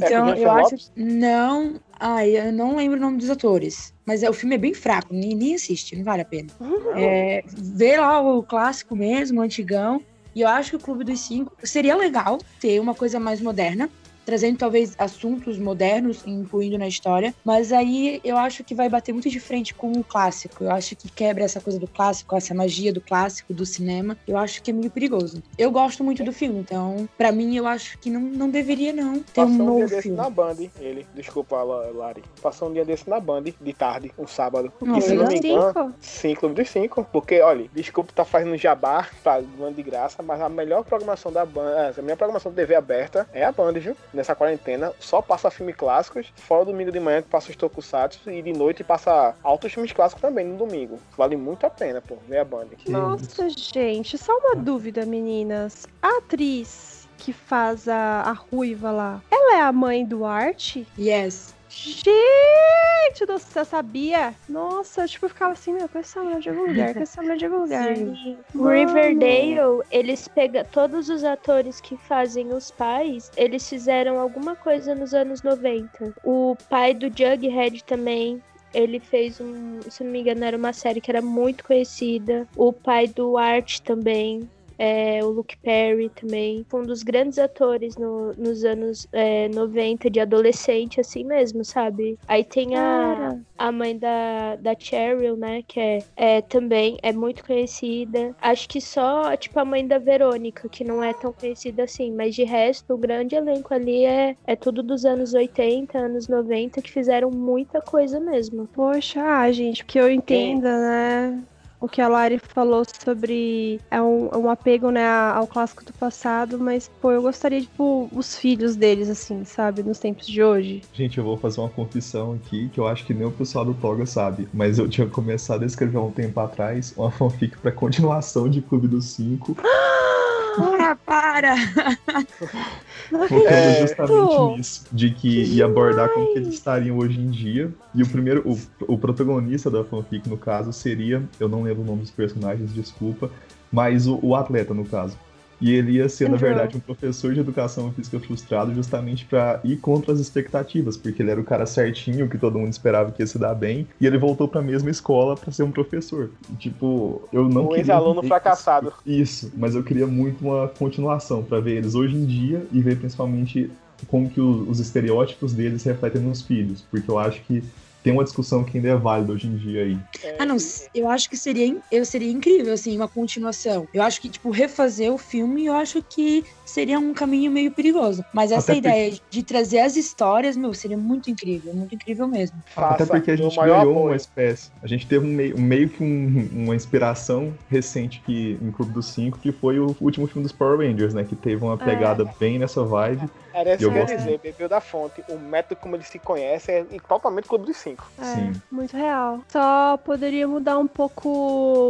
É, então, eu acho. Não. Ai, eu não lembro o nome dos atores. Mas é, o filme é bem fraco, nem, nem assiste, não vale a pena. Uhum. É, vê lá o clássico mesmo, o antigão. E eu acho que o Clube dos Cinco seria legal ter uma coisa mais moderna trazendo talvez assuntos modernos, incluindo na história, mas aí eu acho que vai bater muito de frente com o clássico. Eu acho que quebra essa coisa do clássico, essa magia do clássico, do cinema. Eu acho que é meio perigoso. Eu gosto muito do filme, então, para mim, eu acho que não, não deveria não ter Passou um novo um dia filme. Desse na Band, ele, desculpa, Lari. Passou um dia desse na Band, de tarde, um sábado. Não, e se não me engano, sim, Clube dos Cinco. Porque, olha, desculpa tá fazendo jabá, tá de graça, mas a melhor programação da Band, a minha programação de TV aberta é a Band, viu? Nessa quarentena, só passa filmes clássicos, fora domingo de manhã que passa os tokusatsu e de noite passa altos filmes clássicos também no domingo. Vale muito a pena, pô, ver a Band. Nossa, gente, só uma dúvida, meninas. A atriz que faz a, a ruiva lá, ela é a mãe do Art? Yes. Gente do céu, sabia? Nossa, eu tipo, ficava assim, meu, com essa mulher de algum lugar, com essa mulher de algum lugar. Sim. Riverdale, eles pegam todos os atores que fazem os pais, eles fizeram alguma coisa nos anos 90. O pai do Jughead também, ele fez um, se não me engano, era uma série que era muito conhecida. O pai do Art também é, o Luke Perry também. Foi um dos grandes atores no, nos anos é, 90, de adolescente, assim mesmo, sabe? Aí tem a, a mãe da, da Cheryl, né? Que é, é também é muito conhecida. Acho que só, tipo, a mãe da Verônica, que não é tão conhecida assim. Mas de resto, o grande elenco ali é, é tudo dos anos 80, anos 90, que fizeram muita coisa mesmo. Poxa, ah, gente, que eu entenda, né? O que a Lari falou sobre é um, é um apego, né, ao clássico do passado, mas, pô, eu gostaria de, tipo, os filhos deles, assim, sabe, nos tempos de hoje. Gente, eu vou fazer uma confissão aqui, que eu acho que nem o pessoal do Toga sabe, mas eu tinha começado a escrever um tempo atrás uma fanfic pra continuação de Clube dos Cinco. Ah, [gasps] para! [laughs] Focando é... justamente nisso, de que ia abordar como que eles estariam hoje em dia. E o primeiro, o, o protagonista da fanfic, no caso, seria, eu não lembro o nome dos personagens, desculpa, mas o, o atleta, no caso. E ele ia ser, na verdade, um professor de educação física frustrado justamente para ir contra as expectativas, porque ele era o cara certinho, que todo mundo esperava que ia se dar bem, e ele voltou para a mesma escola para ser um professor. E, tipo, eu não um queria. ex-aluno fracassado. Isso, mas eu queria muito uma continuação para ver eles hoje em dia e ver principalmente como que os, os estereótipos deles refletem nos filhos, porque eu acho que tem uma discussão que ainda é válida hoje em dia aí. Ah, não, eu acho que seria, eu seria incrível, assim, uma continuação. Eu acho que, tipo, refazer o filme, eu acho que seria um caminho meio perigoso. Mas essa Até ideia porque... de trazer as histórias, meu, seria muito incrível, muito incrível mesmo. Até porque a gente ganhou apoio. uma espécie. A gente teve um meio, meio que um, uma inspiração recente que, em Clube dos Cinco, que foi o último filme dos Power Rangers, né? Que teve uma pegada é. bem nessa vibe. Era isso que eu ia dizer, bebeu da fonte. O método como ele se conhece é totalmente Clube dos Cinco. É, Sim. muito real. Só poderia mudar um pouco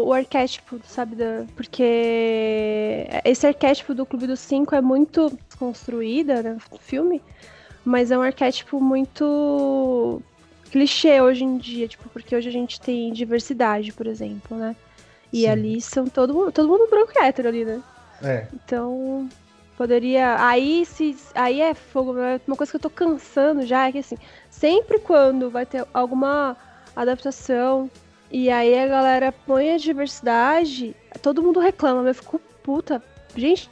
o arquétipo, sabe? Da... Porque esse arquétipo do Clube dos Cinco é muito construída, né? O filme. Mas é um arquétipo muito clichê hoje em dia, tipo, porque hoje a gente tem diversidade, por exemplo, né? E Sim. ali são todo mundo, todo mundo branco hétero ali, né? É. Então, Poderia. Aí se. Aí é fogo. É uma coisa que eu tô cansando já é que assim, sempre quando vai ter alguma adaptação e aí a galera põe a diversidade, todo mundo reclama, eu fico puta. Gente,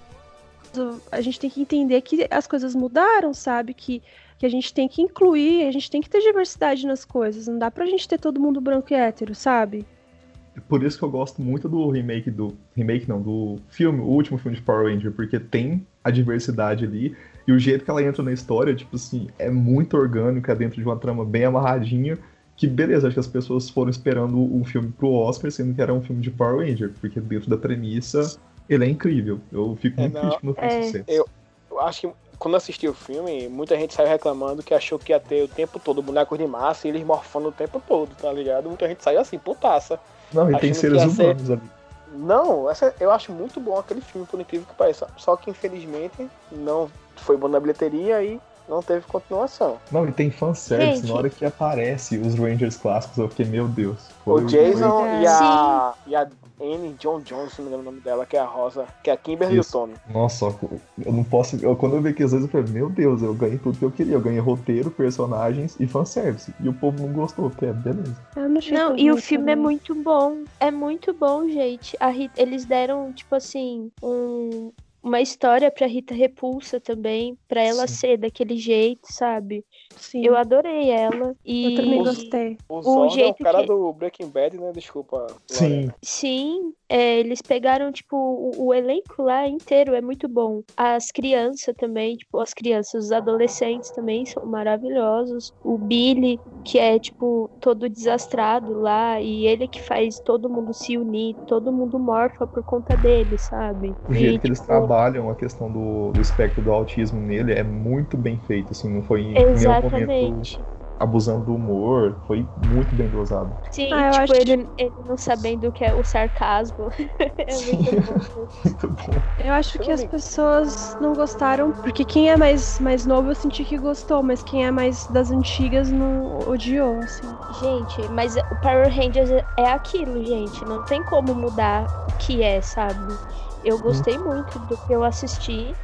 a gente tem que entender que as coisas mudaram, sabe? Que, que a gente tem que incluir, a gente tem que ter diversidade nas coisas. Não dá pra gente ter todo mundo branco e hétero, sabe? Por isso que eu gosto muito do remake do. Remake não, do filme, o último filme de Power Ranger, porque tem a diversidade ali. E o jeito que ela entra na história, tipo assim, é muito orgânico, é dentro de uma trama bem amarradinha. Que beleza, acho que as pessoas foram esperando um filme pro Oscar, sendo que era um filme de Power Ranger, porque dentro da premissa ele é incrível. Eu fico muito é, triste quando não é. sucesso. Eu, eu acho que quando assisti o filme, muita gente saiu reclamando que achou que ia ter o tempo todo bonecos de massa e eles morfando o tempo todo, tá ligado? Muita gente saiu assim, putaça. Não, e tem seres humanos ser... ali. Não, essa, eu acho muito bom aquele filme, por incrível que pareça. Só que infelizmente não foi bom na bilheteria e não teve continuação. Não, e tem fanservice Gente. na hora que aparece os Rangers clássicos, eu fiquei, meu Deus. O Jason e a, e a Anne John Jones, se não me lembro o nome dela, que é a Rosa, que é a Kimberly Isso. e o Tommy. Nossa, eu não posso. Eu, quando eu vi aqueles dois, eu falei, meu Deus, eu ganhei tudo que eu queria. Eu ganhei roteiro, personagens e fanservice. E o povo não gostou, porque é beleza. Eu não, não e o filme também. é muito bom. É muito bom, gente. Rita, eles deram, tipo assim, um, uma história pra Rita Repulsa também, pra ela Sim. ser daquele jeito, sabe? Sim. Eu adorei ela. E... Eu também gostei. O, o jeito é o cara que... do Breaking Bad, né? Desculpa. Sim. Sim, é, eles pegaram, tipo, o, o, elenco lá inteiro é muito bom. As crianças também, tipo, as crianças, os adolescentes também são maravilhosos. O Billy, que é, tipo, todo desastrado lá, e ele que faz todo mundo se unir, todo mundo morfa por conta dele, sabe? O jeito e, que eles tipo, trabalham a questão do, do espectro do autismo nele é muito bem feito, assim, não foi em Exatamente. momento abusando do humor, foi muito bem dosado. Sim, ah, tipo, ele, que... ele não sabendo o que é o sarcasmo. [laughs] é Sim, muito, bom. [laughs] muito bom. Eu acho que as pessoas não gostaram, porque quem é mais, mais novo eu senti que gostou, mas quem é mais das antigas não odiou, assim. Gente, mas o Power Rangers é aquilo, gente. Não tem como mudar o que é, sabe? Eu gostei hum. muito do que eu assisti.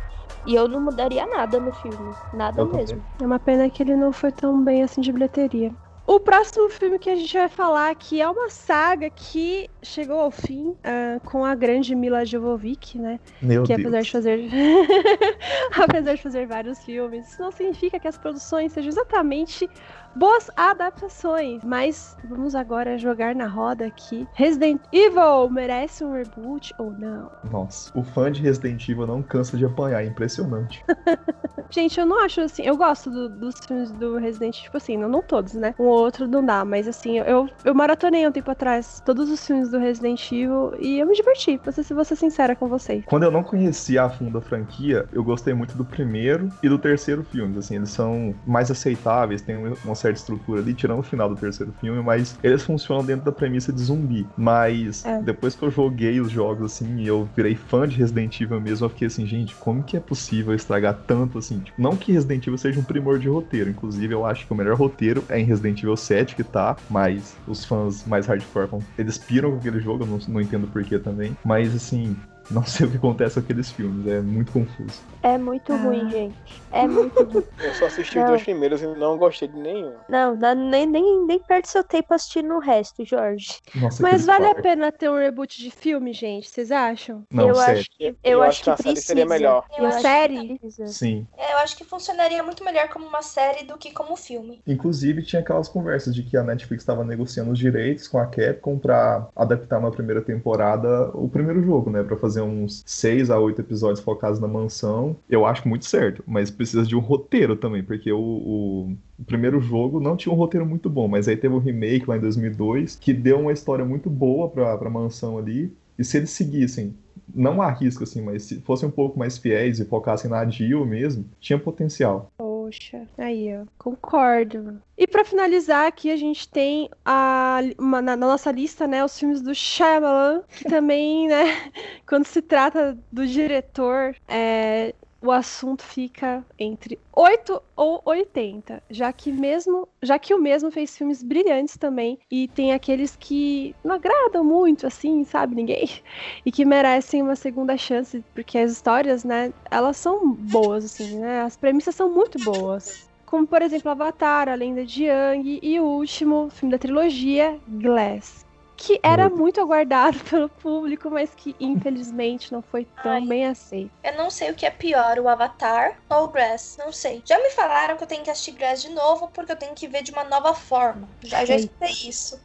E eu não mudaria nada no filme. Nada eu mesmo. É uma pena que ele não foi tão bem assim de bilheteria. O próximo filme que a gente vai falar aqui é uma saga que chegou ao fim uh, com a grande Mila Jovovich, né? Meu que Deus. apesar de fazer [laughs] apesar de fazer vários filmes, isso não significa que as produções sejam exatamente boas adaptações. Mas vamos agora jogar na roda aqui. Resident Evil merece um reboot ou não? Nossa, o fã de Resident Evil não cansa de apanhar, é impressionante. [laughs] Gente, eu não acho assim. Eu gosto do, dos filmes do Resident, tipo assim, não, não todos, né? Um ou outro não dá, mas assim, eu, eu maratonei um tempo atrás todos os filmes do Resident Evil e eu me diverti, pra ser, vou ser sincera com vocês. Quando eu não conhecia a fundo a franquia, eu gostei muito do primeiro e do terceiro filme. Assim, eles são mais aceitáveis, tem uma certa estrutura ali, tirando o final do terceiro filme, mas eles funcionam dentro da premissa de zumbi. Mas é. depois que eu joguei os jogos assim e eu virei fã de Resident Evil mesmo, eu fiquei assim, gente, como que é possível estragar tanto assim? Tipo, não que Resident Evil seja um primor de roteiro, inclusive eu acho que o melhor roteiro é em Resident Evil 7 que tá, mas os fãs mais hardcore, eles piram com aquele jogo, eu não, não entendo porquê também, mas assim, [laughs] não sei o que acontece com aqueles filmes, é muito confuso. É muito ah. ruim, gente. É muito ruim. [laughs] Eu só assisti não. os dois primeiros e não gostei de nenhum. Não, nem, nem, nem perde seu tempo assistindo o resto, Jorge. Nossa, Mas vale a pena ter um reboot de filme, gente? Vocês acham? Não, eu sério. acho que, eu, eu acho que, a série seria melhor. uma série? Sim. É, eu acho que funcionaria muito melhor como uma série do que como filme. Inclusive, tinha aquelas conversas de que a Netflix estava negociando os direitos com a Capcom pra adaptar uma primeira temporada, o primeiro jogo, né? Pra fazer uns seis a oito episódios focados na mansão. Eu acho muito certo, mas precisa de um roteiro também, porque o, o, o, primeiro jogo não tinha um roteiro muito bom, mas aí teve um remake lá em 2002 que deu uma história muito boa pra, pra mansão ali. E se eles seguissem, não arrisco assim, mas se fossem um pouco mais fiéis e focassem na Jill mesmo, tinha potencial. Poxa, aí, ó, concordo. E para finalizar aqui, a gente tem a, uma, na, na, nossa lista, né, os filmes do Shyamalan, que também, né, [laughs] quando se trata do diretor, é, o assunto fica entre 8 ou 80, já que mesmo, já que o mesmo fez filmes brilhantes também e tem aqueles que não agradam muito assim, sabe, ninguém, [laughs] e que merecem uma segunda chance, porque as histórias, né, elas são boas assim, né? As premissas são muito boas. Como, por exemplo, Avatar, A Lenda de Yang e o último filme da trilogia, Glass que era muito aguardado [laughs] pelo público, mas que infelizmente não foi tão Ai, bem aceito. Eu não sei o que é pior, o Avatar ou o Grass, não sei. Já me falaram que eu tenho que assistir Grass de novo porque eu tenho que ver de uma nova forma. Já, já escutei isso.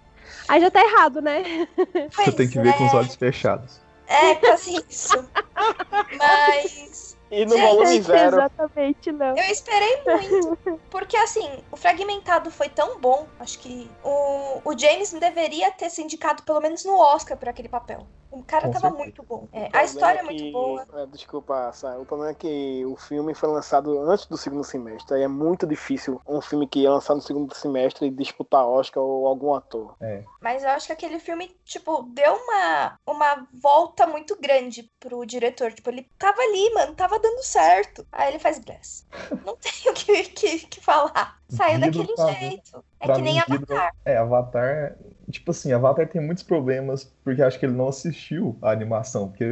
Aí já tá errado, né? Pois Você tem que ver é... com os olhos fechados. É, quase isso. [laughs] Mas e no volume [laughs] zero. Exatamente, não. Eu esperei muito. [laughs] Porque, assim, o fragmentado foi tão bom. Acho que o, o James deveria ter se indicado pelo menos no Oscar por aquele papel. O cara Com tava certeza. muito bom. É, a história é, é muito boa. É, desculpa, Sá, o problema é que o filme foi lançado antes do segundo semestre. Aí é muito difícil um filme que é lançado no segundo semestre disputar Oscar ou algum ator. É. Mas eu acho que aquele filme, tipo, deu uma, uma volta muito grande pro diretor. Tipo, ele tava ali, mano, tava dando certo. Aí ele faz Glass. [laughs] Não tenho o que, que, que falar. Saiu daquele jeito. É que nem Avatar. É, Avatar tipo assim, Avatar tem muitos problemas porque acho que ele não assistiu a animação, porque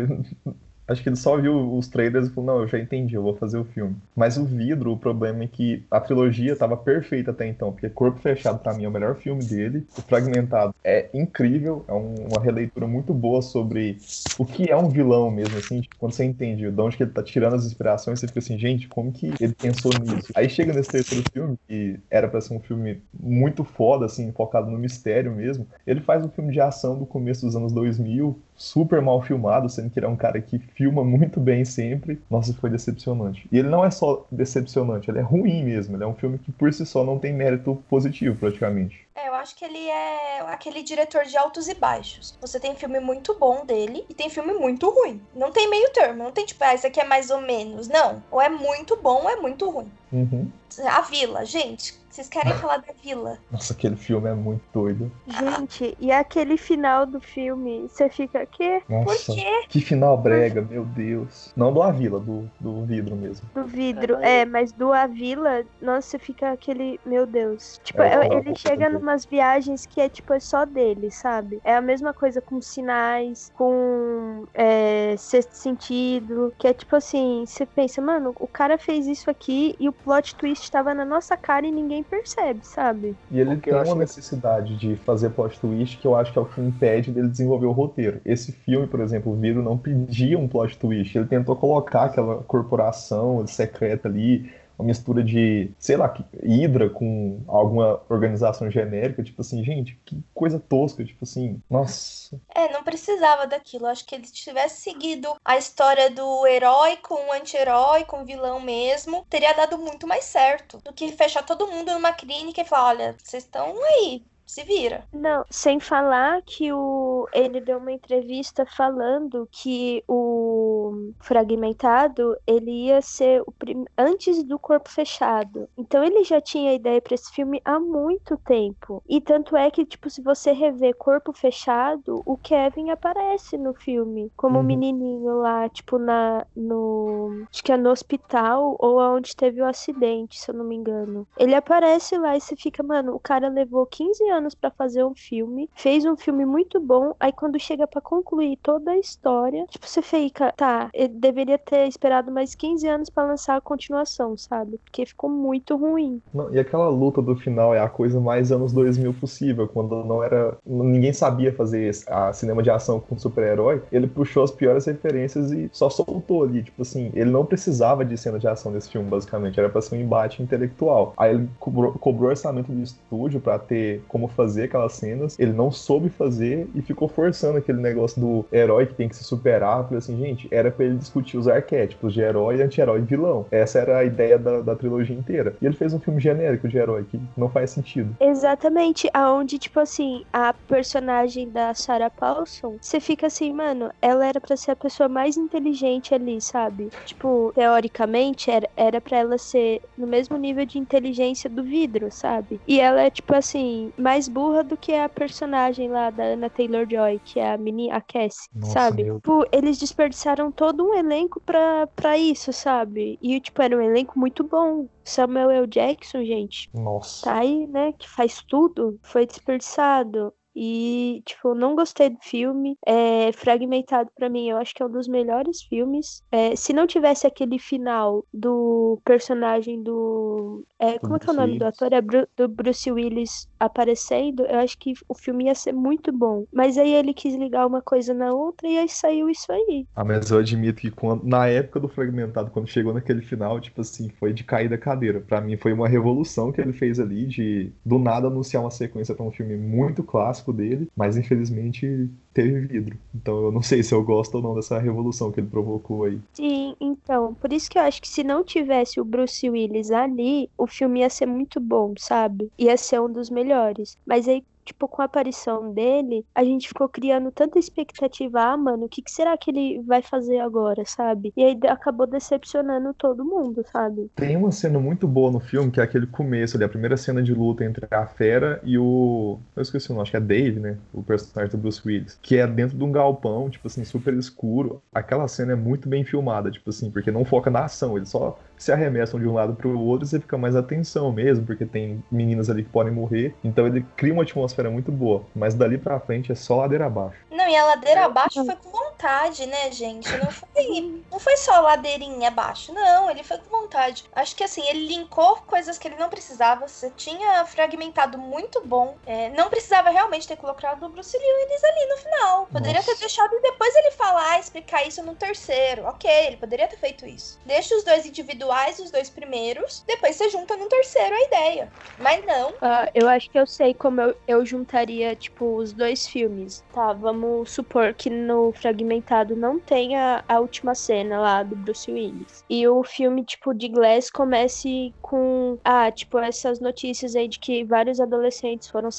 Acho que ele só viu os trailers e falou, não, eu já entendi, eu vou fazer o filme. Mas o vidro, o problema é que a trilogia tava perfeita até então, porque Corpo Fechado para mim é o melhor filme dele. O Fragmentado é incrível, é um, uma releitura muito boa sobre o que é um vilão mesmo, assim, tipo, quando você entende de onde que ele tá tirando as inspirações, você fica assim, gente, como que ele pensou nisso? Aí chega nesse terceiro filme, que era para ser um filme muito foda, assim, focado no mistério mesmo, ele faz um filme de ação do começo dos anos 2000, super mal filmado, sendo que ele é um cara que filma muito bem sempre. Nossa, foi decepcionante. E ele não é só decepcionante, ele é ruim mesmo. Ele é um filme que por si só não tem mérito positivo, praticamente. É, eu acho que ele é aquele diretor de altos e baixos. Você tem filme muito bom dele e tem filme muito ruim. Não tem meio termo, não tem tipo, ah, isso aqui é mais ou menos. Não. Ou é muito bom ou é muito ruim. Uhum. A Vila, gente, vocês querem falar da Vila? [laughs] Nossa, aquele filme é muito doido. Gente, e aquele final do filme, você fica, quê? Nossa, Por quê? Que final brega, meu Deus. Não do A Vila, do, do vidro mesmo. Do vidro, é, mas do A Vila, nossa, você fica aquele, meu Deus. Tipo, é, ele chega numas viagens que é tipo, é só dele, sabe? É a mesma coisa com sinais, com é, sexto sentido, que é tipo assim, você pensa, mano, o cara fez isso aqui e o plot twist estava na nossa cara e ninguém percebe, sabe? E ele Porque tem uma necessidade de fazer plot twist que eu acho que é o que impede dele desenvolver o roteiro. Esse filme, por exemplo, o Viro não pedia um plot twist. Ele tentou colocar aquela corporação secreta ali, uma mistura de, sei lá, Hydra com alguma organização genérica, tipo assim, gente, que coisa tosca, tipo assim, nossa. É, não precisava daquilo. Acho que ele tivesse seguido a história do herói com o anti-herói, com o vilão mesmo, teria dado muito mais certo do que fechar todo mundo numa clínica e falar: olha, vocês estão aí, se vira. Não, sem falar que o ele deu uma entrevista falando que o fragmentado ele ia ser o prim... antes do corpo fechado. Então ele já tinha ideia para esse filme há muito tempo. E tanto é que tipo se você rever Corpo Fechado, o Kevin aparece no filme como uhum. um menininho lá, tipo na no acho que é no hospital ou aonde teve o acidente, se eu não me engano. Ele aparece lá e você fica, mano, o cara levou 15 anos anos para fazer um filme, fez um filme muito bom, aí quando chega para concluir toda a história, tipo, você fica, tá, ele deveria ter esperado mais 15 anos para lançar a continuação, sabe? Porque ficou muito ruim. Não, e aquela luta do final é a coisa mais anos 2000 possível, quando não era. ninguém sabia fazer a cinema de ação com super-herói, ele puxou as piores referências e só soltou ali. Tipo assim, ele não precisava de cena de ação nesse filme, basicamente, era pra ser um embate intelectual. Aí ele cobrou, cobrou orçamento do estúdio para ter como fazer aquelas cenas, ele não soube fazer e ficou forçando aquele negócio do herói que tem que se superar. Eu falei assim, gente, era para ele discutir os arquétipos de herói, anti-herói e vilão. Essa era a ideia da, da trilogia inteira. E ele fez um filme genérico de herói que não faz sentido. Exatamente, aonde, tipo assim, a personagem da Sarah Paulson, você fica assim, mano, ela era para ser a pessoa mais inteligente ali, sabe? Tipo, teoricamente, era, era para ela ser no mesmo nível de inteligência do vidro, sabe? E ela é, tipo assim, mais burra do que a personagem lá da Anna Taylor-Joy, que é a menina, a Cassie, Nossa, sabe? Meu... Tipo, eles desperdiçaram todo um elenco pra, pra isso, sabe? E, tipo, era um elenco muito bom. Samuel L. Jackson, gente. Nossa. Tá aí, né? Que faz tudo. Foi desperdiçado. E, tipo, não gostei do filme. É fragmentado para mim, eu acho que é um dos melhores filmes. É, se não tivesse aquele final do personagem do. É, como é que é o nome do ator? É do Bruce Willis aparecendo, eu acho que o filme ia ser muito bom. Mas aí ele quis ligar uma coisa na outra e aí saiu isso aí. Ah, mas eu admito que quando, na época do Fragmentado, quando chegou naquele final, tipo assim, foi de cair da cadeira. Para mim foi uma revolução que ele fez ali de do nada anunciar uma sequência para um filme muito clássico dele, mas infelizmente teve vidro. Então eu não sei se eu gosto ou não dessa revolução que ele provocou aí. Sim, então, por isso que eu acho que se não tivesse o Bruce Willis ali, o filme ia ser muito bom, sabe? Ia ser um dos melhores. Mas aí tipo, com a aparição dele, a gente ficou criando tanta expectativa, ah, mano, o que, que, será que ele vai fazer agora, sabe? E aí acabou decepcionando todo mundo, sabe? Tem uma cena muito boa no filme, que é aquele começo ali, a primeira cena de luta entre a Fera e o. Eu esqueci o nome, acho que é Dave, né? O personagem do Bruce Willis. Que é dentro de um galpão, tipo assim, super escuro. Aquela cena é muito bem filmada, tipo assim, porque não foca na ação, ele só se arremessam de um lado para o outro você fica mais atenção mesmo, porque tem meninas ali que podem morrer. Então ele cria uma atmosfera muito boa. Mas dali pra frente é só ladeira abaixo. Não, e a ladeira abaixo foi com vontade, né, gente? Não foi, não foi só ladeirinha abaixo, não. Ele foi com vontade. Acho que assim, ele linkou coisas que ele não precisava. Você tinha fragmentado muito bom. É, não precisava realmente ter colocado o Bruce Willis ali no final. Poderia Nossa. ter deixado e depois ele falar, explicar isso no terceiro. Ok, ele poderia ter feito isso. Deixa os dois individuais individuais, os dois primeiros, depois você junta no terceiro a ideia. Mas não. Uh, eu acho que eu sei como eu, eu juntaria, tipo, os dois filmes. Tá, vamos supor que no Fragmentado não tenha a última cena lá do Bruce Willis. E o filme, tipo, de Glass comece com, ah, tipo, essas notícias aí de que vários adolescentes foram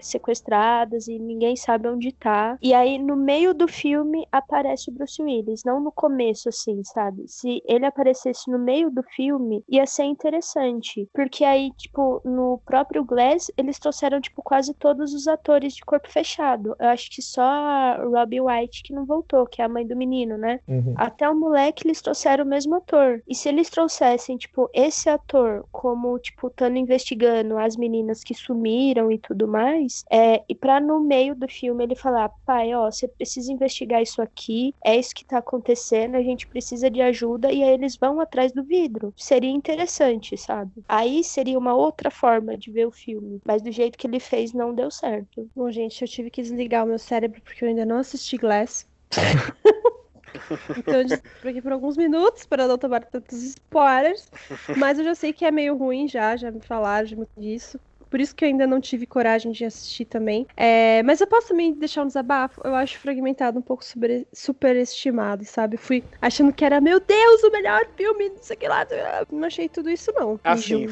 sequestrados e ninguém sabe onde tá. E aí, no meio do filme, aparece o Bruce Willis. Não no começo, assim, sabe? Se ele aparecesse no meio do filme, ia ser interessante. Porque aí, tipo, no próprio Glass, eles trouxeram, tipo, quase todos os atores de corpo fechado. Eu acho que só a Robbie White que não voltou, que é a mãe do menino, né? Uhum. Até o moleque, eles trouxeram o mesmo ator. E se eles trouxessem, tipo, esse ator como, tipo, estando investigando as meninas que sumiram e tudo mais, é, e pra no meio do filme ele falar, pai, ó, você precisa investigar isso aqui, é isso que tá acontecendo, a gente precisa de ajuda, e aí eles vão atrás do vídeo vidro. Seria interessante, sabe? Aí seria uma outra forma de ver o filme. Mas do jeito que ele fez, não deu certo. Bom, gente, eu tive que desligar o meu cérebro porque eu ainda não assisti Glass. [laughs] então, eu aqui por alguns minutos para não tomar tantos spoilers. Mas eu já sei que é meio ruim já, já me falaram já me disso. Por isso que eu ainda não tive coragem de assistir também. É, mas eu posso também deixar um desabafo. Eu acho fragmentado um pouco super, superestimado, sabe? Fui achando que era, meu Deus, o melhor filme, não sei o que lá. Não achei tudo isso, não. Assim,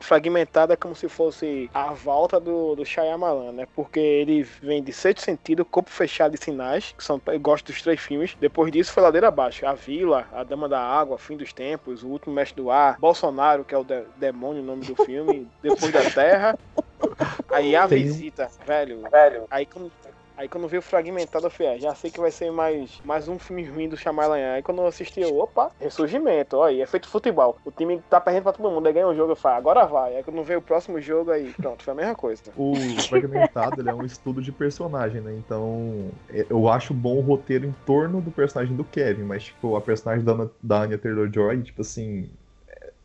fragmentado é como se fosse a volta do, do Shyamalan, né? Porque ele vem de Sexto Sentido, Corpo Fechado e Sinais, que são, eu gosto dos três filmes. Depois disso foi ladeira abaixo. A Vila, A Dama da Água, Fim dos Tempos, O Último Mestre do Ar, Bolsonaro, que é o de demônio, o nome do filme, [laughs] Depois da Terra. Aí a Tem... visita, velho, velho. Aí quando, aí quando veio fragmentado, eu falei, ah, já sei que vai ser mais, mais um filme ruim do Shyamalan. Aí quando eu assisti, eu, opa, ressurgimento, ó, aí é feito futebol. O time tá perdendo pra todo mundo, aí ganha um jogo, eu falo, agora vai. Aí quando veio o próximo jogo, aí pronto, foi a mesma coisa. O fragmentado, ele é um estudo de personagem, né? Então, é, eu acho bom o roteiro em torno do personagem do Kevin, mas, tipo, a personagem da, da Anya Taylor-Joy, tipo assim,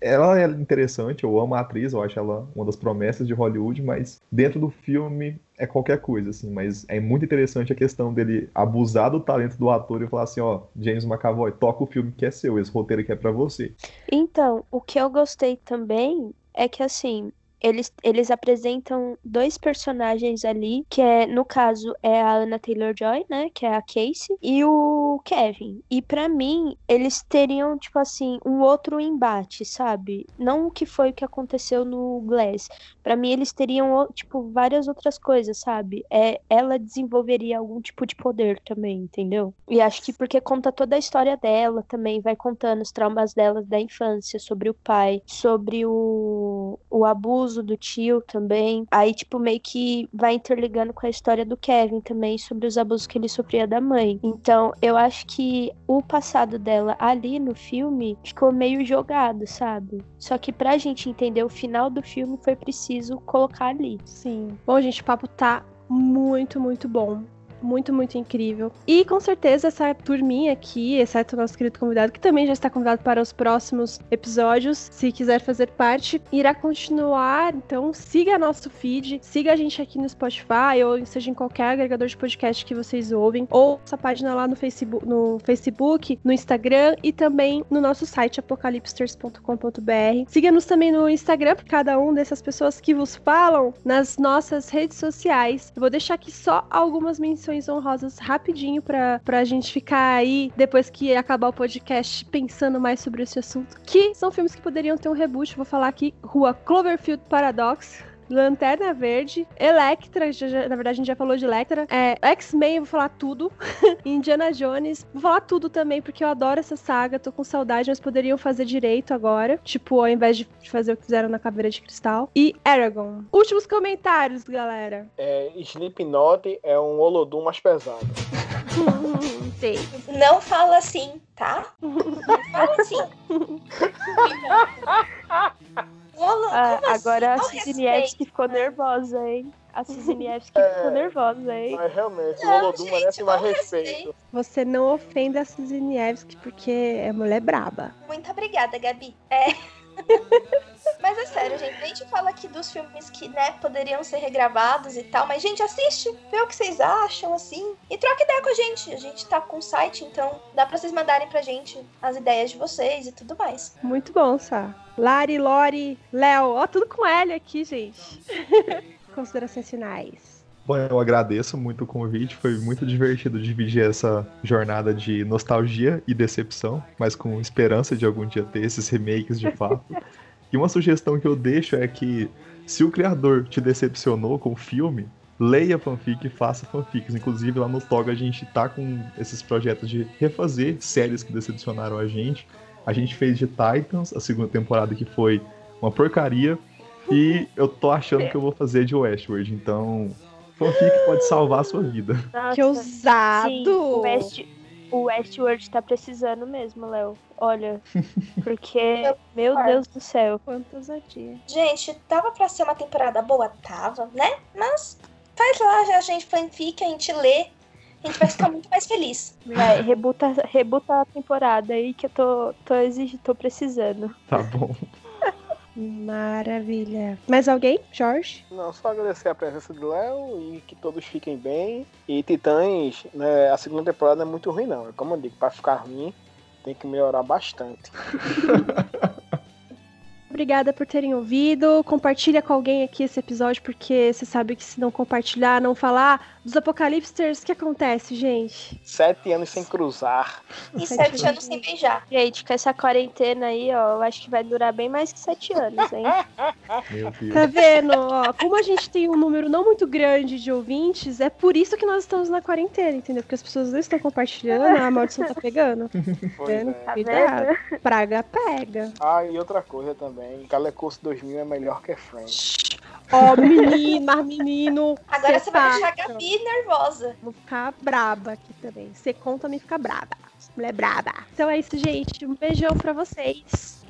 ela é interessante, eu amo a atriz, eu acho ela uma das promessas de Hollywood, mas dentro do filme é qualquer coisa, assim, mas é muito interessante a questão dele abusar do talento do ator e falar assim, ó, James McAvoy, toca o filme que é seu, esse roteiro aqui é para você. Então, o que eu gostei também é que, assim, eles, eles apresentam dois personagens ali, que é, no caso, é a Anna Taylor-Joy, né, que é a Casey, e o Kevin. E para mim, eles teriam, tipo assim, um outro embate, sabe? Não o que foi o que aconteceu no Glass. Para mim, eles teriam, tipo, várias outras coisas, sabe? É, ela desenvolveria algum tipo de poder também, entendeu? E acho que porque conta toda a história dela também, vai contando os traumas dela da infância, sobre o pai, sobre o, o abuso do tio também. Aí, tipo, meio que vai interligando com a história do Kevin também, sobre os abusos que ele sofria da mãe. Então, eu acho que o passado dela ali no filme ficou meio jogado, sabe? Só que pra gente entender o final do filme foi preciso colocar ali. Sim. Bom, gente, o papo tá muito, muito bom muito, muito incrível. E com certeza essa turminha aqui, exceto o nosso querido convidado, que também já está convidado para os próximos episódios, se quiser fazer parte, irá continuar. Então siga nosso feed, siga a gente aqui no Spotify ou seja em qualquer agregador de podcast que vocês ouvem, ou nossa página lá no Facebook, no, Facebook, no Instagram e também no nosso site apocalipsters.com.br. Siga-nos também no Instagram, por cada um dessas pessoas que vos falam nas nossas redes sociais. Eu vou deixar aqui só algumas menções menções honrosas rapidinho pra, pra gente ficar aí, depois que acabar o podcast, pensando mais sobre esse assunto. Que são filmes que poderiam ter um reboot. Vou falar aqui: Rua Cloverfield Paradox. Lanterna Verde, Electra, já, na verdade a gente já falou de Electra, é, X-Men, vou falar tudo, [laughs] Indiana Jones, vou falar tudo também, porque eu adoro essa saga, tô com saudade, mas poderiam fazer direito agora, tipo, ao invés de fazer o que fizeram na Caveira de Cristal. E Aragon. Últimos comentários, galera. É, Slipknot é um Olodum mais pesado. Sei. Não fala assim, tá? [laughs] Não fala assim. [laughs] Ah, agora a Cisniewski ficou nervosa, hein? A Cisniewski [laughs] é, ficou nervosa, hein? Mas realmente, o Olodum merece mais respeito. Você não ofenda a Cisniewski porque é mulher braba. Muito obrigada, Gabi. É. [laughs] Mas é sério, gente. A gente fala aqui dos filmes que, né, poderiam ser regravados e tal. Mas, gente, assiste, vê o que vocês acham, assim. E troca ideia com a gente. A gente tá com o site, então dá pra vocês mandarem pra gente as ideias de vocês e tudo mais. Muito bom, Sá. Lari, Lori, Léo. Ó, tudo com L aqui, gente. [laughs] Considerações finais. Bom, eu agradeço muito o convite, foi muito divertido dividir essa jornada de nostalgia e decepção, mas com esperança de algum dia ter esses remakes de fato. [laughs] e uma sugestão que eu deixo é que se o criador te decepcionou com o filme, leia fanfic e faça fanfics. Inclusive lá no Toga a gente tá com esses projetos de refazer séries que decepcionaram a gente. A gente fez de Titans, a segunda temporada que foi uma porcaria. E eu tô achando que eu vou fazer de Westworld, então fanfic pode salvar a sua vida. Nossa, que ousado! Sim, o, West, o Westworld tá precisando mesmo, Léo. Olha, [laughs] porque, meu Deus do céu. Quanto ousadia. Gente, tava pra ser uma temporada boa? Tava, né? Mas faz lá, já a gente fanfic, a gente lê. A gente vai ficar muito mais feliz. Vai, rebuta, rebuta a temporada aí que eu tô, tô exigindo, tô precisando. Tá bom. Maravilha. Mais alguém, Jorge? Não, só agradecer a presença do Léo e que todos fiquem bem. E Titãs, né, a segunda temporada não é muito ruim, não. Como eu digo, para ficar ruim, tem que melhorar bastante. [laughs] Obrigada por terem ouvido. Compartilha com alguém aqui esse episódio, porque você sabe que se não compartilhar, não falar dos Apocalipsters, o que acontece, gente? Sete anos sem cruzar. E sete, sete anos sem beijar. Gente, com essa quarentena aí, ó, eu acho que vai durar bem mais que sete anos, hein? Meu Deus. Tá vendo? Ó, como a gente tem um número não muito grande de ouvintes, é por isso que nós estamos na quarentena, entendeu? Porque as pessoas não estão compartilhando, a maldição tá pegando. [laughs] Pois é. Cuidado. Praga pega. Ah, e outra coisa também também. Calecurso 2000 é melhor que Friends. Ó, oh, menino, mas menino. Agora você vai deixar a Gabi nervosa. Vou ficar braba aqui também. Você conta me ficar braba. Mulher braba. Então é isso, gente. Um beijão pra vocês.